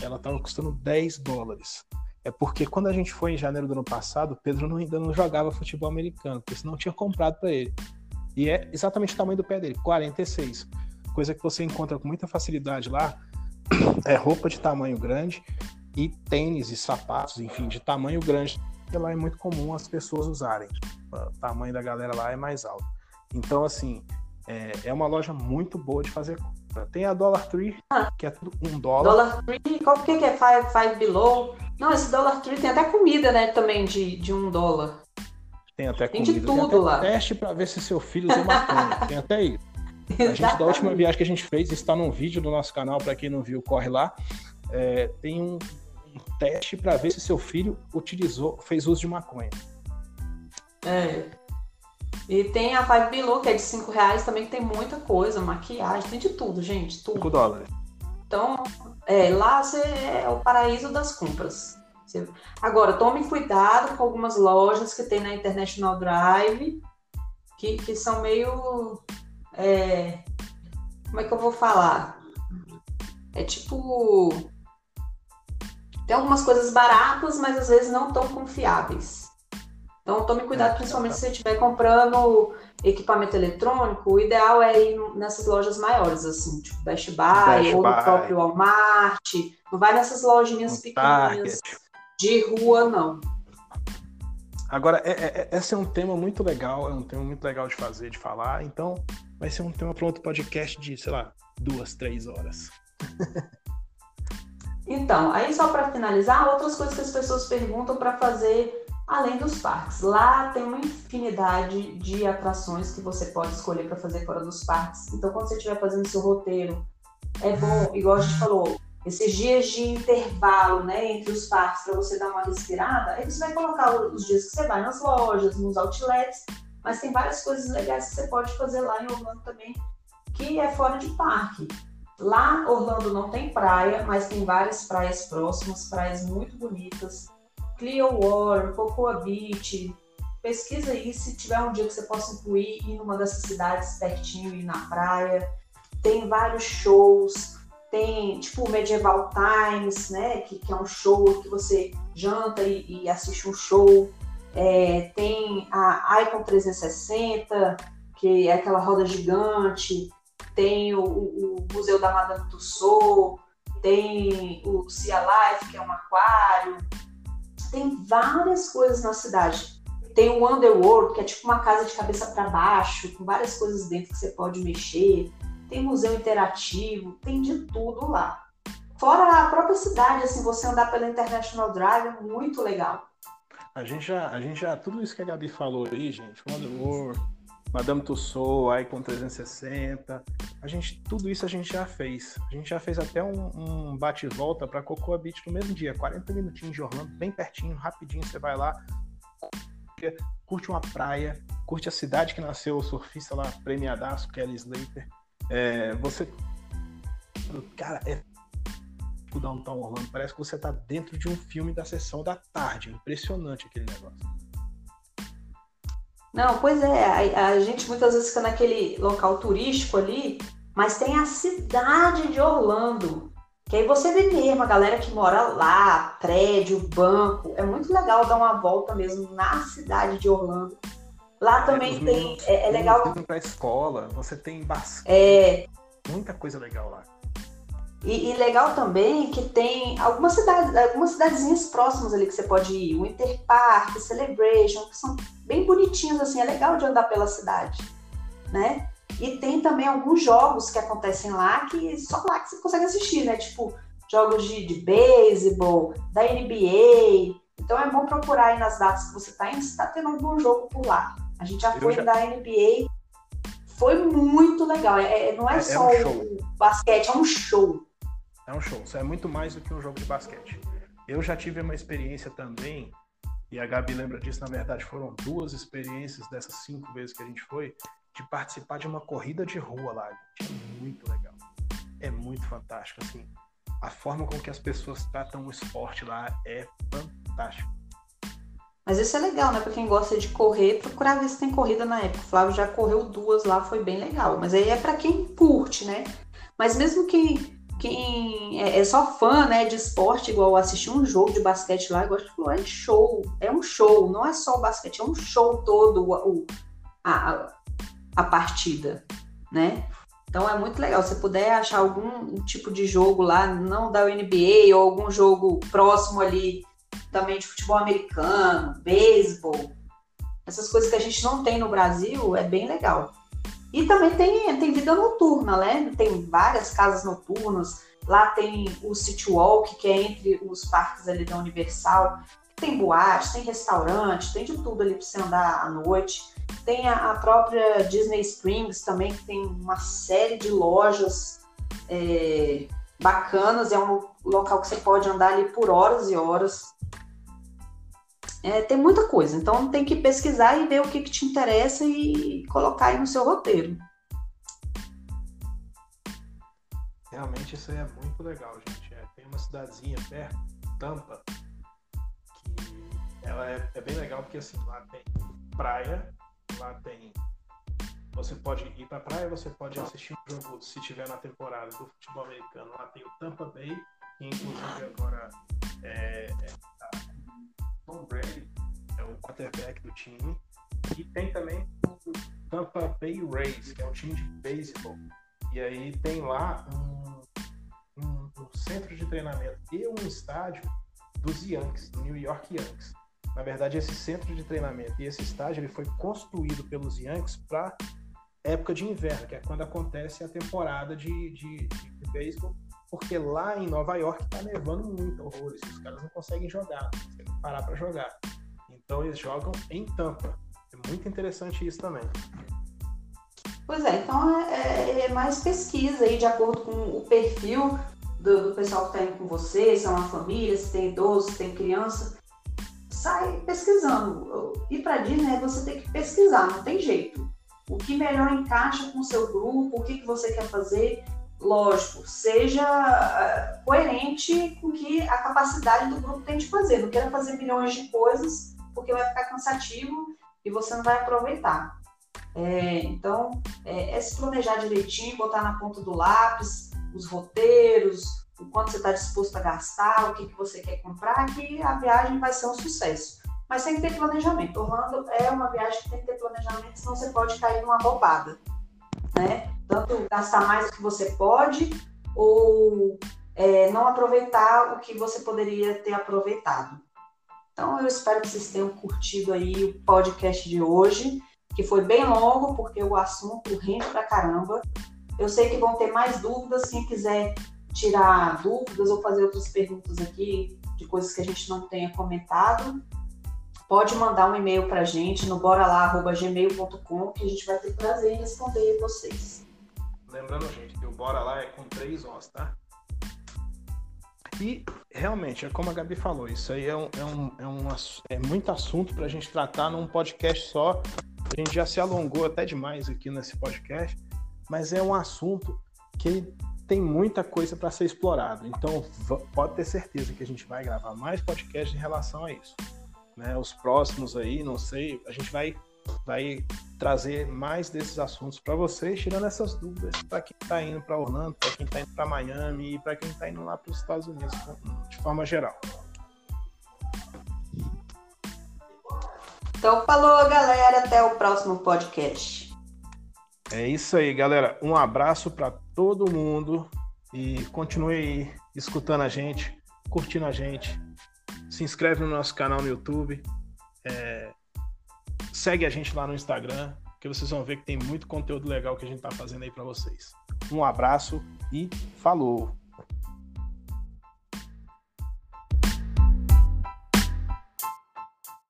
S1: Ela estava custando 10 dólares. É porque quando a gente foi em janeiro do ano passado, Pedro não, ainda não jogava futebol americano, porque senão tinha comprado para ele. E é exatamente o tamanho do pé dele, 46. Coisa que você encontra com muita facilidade lá é roupa de tamanho grande e tênis e sapatos, enfim, de tamanho grande, que lá é muito comum as pessoas usarem. O tamanho da galera lá é mais alto. Então, assim, é, é uma loja muito boa de fazer compra. Tem a Dollar Tree, ah, que é tudo um dólar.
S2: Dollar Tree, qual que é Five, five Below? Não, esse Dollar Tree tem até comida, né, também de, de um dólar.
S1: Tem até tem comida. De tudo tem até lá. teste para ver se seu filho usa maconha. tem até isso. A gente, da última viagem que a gente fez, está num vídeo do nosso canal, para quem não viu, corre lá. É, tem um, um teste para ver se seu filho utilizou, fez uso de maconha.
S2: É. E tem a Five Below, que é de 5 reais, também que tem muita coisa, maquiagem, tem de tudo, gente. Tudo.
S1: 5 dólares.
S2: Então, é, lá você é o paraíso das compras. Agora, tome cuidado com algumas lojas que tem na International Drive, que, que são meio é, como é que eu vou falar? É tipo. Tem algumas coisas baratas, mas às vezes não tão confiáveis. Então tome cuidado, é, principalmente tá. se você estiver comprando equipamento eletrônico, o ideal é ir nessas lojas maiores, assim, tipo Best Buy Best ou no próprio Walmart. Não vai nessas lojinhas pequenas de rua, não.
S1: Agora, é, é, é, esse é um tema muito legal, é um tema muito legal de fazer, de falar, então vai ser um tema para outro podcast de, sei lá, duas, três horas.
S2: então, aí só para finalizar, outras coisas que as pessoas perguntam para fazer além dos parques. Lá tem uma infinidade de atrações que você pode escolher para fazer fora dos parques. Então, quando você estiver fazendo seu roteiro, é bom, igual a gente falou, esses dias de intervalo né, entre os parques para você dar uma respirada, você vai colocar os dias que você vai nas lojas, nos outlets, mas tem várias coisas legais que você pode fazer lá em Orlando também, que é fora de parque. Lá, Orlando não tem praia, mas tem várias praias próximas, praias muito bonitas. Clearwater, Cocoa Beach. Pesquisa aí se tiver um dia que você possa incluir ir numa dessas cidades pertinho ir na praia. Tem vários shows, tem tipo o Medieval Times, né? Que, que é um show que você janta e, e assiste um show. É, tem a Icon 360, que é aquela roda gigante, tem o, o Museu da Madame Tussauds, tem o Sea Life, que é um aquário, tem várias coisas na cidade. Tem o Underworld, que é tipo uma casa de cabeça para baixo, com várias coisas dentro que você pode mexer. Tem museu interativo, tem de tudo lá. Fora a própria cidade, assim, você andar pela International Drive é muito legal.
S1: A gente já, a gente já, tudo isso que a Gabi falou aí, gente, Underworld, Madame Tussauds, Icon 360. A gente, tudo isso a gente já fez. A gente já fez até um, um bate volta para Cocoa Beach no mesmo dia, 40 minutinhos de Orlando, bem pertinho, rapidinho. Você vai lá, curte uma praia, curte a cidade que nasceu o surfista lá, premiadaço, Kelly Slater. É, você. Cara, é o Downtown Orlando. Parece que você tá dentro de um filme da sessão da tarde. É impressionante aquele negócio.
S2: Não, pois é, a, a, gente muitas vezes fica naquele local turístico ali, mas tem a cidade de Orlando. Que aí você vê mesmo a galera que mora lá, prédio, banco. É muito legal dar uma volta mesmo na cidade de Orlando. Lá é, também tem. é, é legal.
S1: Você tem pra escola, você tem
S2: basquete. É...
S1: Muita coisa legal lá.
S2: E, e, legal também que tem algumas cidades, algumas cidadezinhas próximas ali que você pode ir. Winter Park, Celebration, que são bem bonitinhos, assim, é legal de andar pela cidade, né? E tem também alguns jogos que acontecem lá que só lá que você consegue assistir, né? Tipo, jogos de, de beisebol, da NBA. Então é bom procurar aí nas datas que você está indo se está tendo algum jogo por lá. A gente já Eu foi já... da NBA, foi muito legal. É, é não é, é só é um o basquete, é um show.
S1: É um show. Isso é muito mais do que um jogo de basquete. Eu já tive uma experiência também, e a Gabi lembra disso, na verdade, foram duas experiências dessas cinco vezes que a gente foi, de participar de uma corrida de rua lá. É muito legal. É muito fantástico, assim. A forma com que as pessoas tratam o esporte lá é fantástico.
S2: Mas isso é legal, né? Pra quem gosta de correr, procurar ver se tem corrida na época. O Flávio já correu duas lá, foi bem legal. Mas aí é para quem curte, né? Mas mesmo quem quem é, é, só fã né, de esporte, igual assistir um jogo de basquete lá, igual falou, é show, é um show, não é só o basquete, é um show todo o, a, a partida, né? Então é muito legal. Se puder achar algum tipo de jogo lá, não da NBA, ou algum jogo próximo ali também de futebol americano, beisebol, essas coisas que a gente não tem no Brasil, é bem legal. E também tem, tem vida noturna, né? Tem várias casas noturnas. Lá tem o City Walk, que é entre os parques ali da Universal. Tem boate, tem restaurante, tem de tudo ali para você andar à noite. Tem a, a, própria Disney Springs também, que tem uma série de lojas é, bacanas. É um local que você pode andar ali por horas e horas. É, tem muita coisa, então tem que pesquisar e ver o que, que te interessa e colocar aí no seu roteiro.
S1: Realmente isso é muito legal, gente. É, tem uma cidadezinha perto, Tampa, que ela é, é, bem legal porque assim, lá tem praia, lá tem. Você pode ir pra praia, você pode assistir um jogo se tiver na temporada do futebol americano. Lá tem o Tampa Bay, que inclusive agora é, é Tom Brady é o quarterback do time. E tem também o Tampa Bay Rays, que é um time de beisebol. E aí tem lá um, um, um, centro de treinamento e um estádio dos Yankees, do New York Yankees. Na verdade, esse centro de treinamento e esse estádio ele foi construído pelos Yankees para época de inverno, que é quando acontece a temporada de, de, de, de beisebol porque lá em Nova York tá nevando muito horrores, os caras não conseguem jogar, não conseguem parar para jogar. Então eles jogam em Tampa. É muito interessante isso também.
S2: Pois é, então é, é, é mais pesquisa aí de acordo com o perfil do, do pessoal que está indo com você, se é uma família, se tem idoso, se tem criança. Sai pesquisando. Ir para Disney é você tem que pesquisar, não tem jeito. O que melhor encaixa com o seu grupo, o que, que você quer fazer lógico, seja eh, coerente com que a capacidade do grupo tem de fazer. Não queira fazer milhões de coisas, porque vai ficar cansativo e você não vai aproveitar. É, então, é, é, se planejar direitinho, botar na ponta do lápis os roteiros, o quanto você está disposto a gastar, o que, que você quer comprar, que a viagem vai ser um sucesso. Mas tem que ter planejamento. Orlando é uma viagem que tem que ter planejamento, senão você pode cair numa roubada. Né? Tanto gastar mais do que você pode ou é, não aproveitar o que você poderia ter aproveitado. Então eu espero que vocês tenham curtido aí o podcast de hoje, que foi bem longo porque o assunto rende pra caramba. Eu sei que vão ter mais dúvidas, quem quiser tirar dúvidas ou fazer outras perguntas aqui de coisas que a gente não tenha comentado, pode mandar um e-mail para a gente no boralá.gmail.com que a gente vai ter prazer em responder vocês.
S1: Lembrando, gente, que o Bora Lá é com três Os, tá? E realmente, é como a Gabi falou, isso aí é, um, é, um, é, um, é muito assunto para a gente tratar num podcast só. A gente já se alongou até demais aqui nesse podcast, mas é um assunto que tem muita coisa para ser explorado. Então, pode ter certeza que a gente vai gravar mais podcasts em relação a isso. Né? Os próximos aí, não sei, a gente vai, vai trazer mais desses assuntos para vocês, tirando essas dúvidas para quem está indo para Orlando, para quem está indo para Miami e para quem está indo lá para os Estados Unidos de forma geral.
S2: Então, falou, galera. Até o próximo podcast.
S1: É isso aí, galera. Um abraço para todo mundo e continue aí escutando a gente, curtindo a gente. Se inscreve no nosso canal no YouTube. É... Segue a gente lá no Instagram, que vocês vão ver que tem muito conteúdo legal que a gente está fazendo aí para vocês. Um abraço e falou!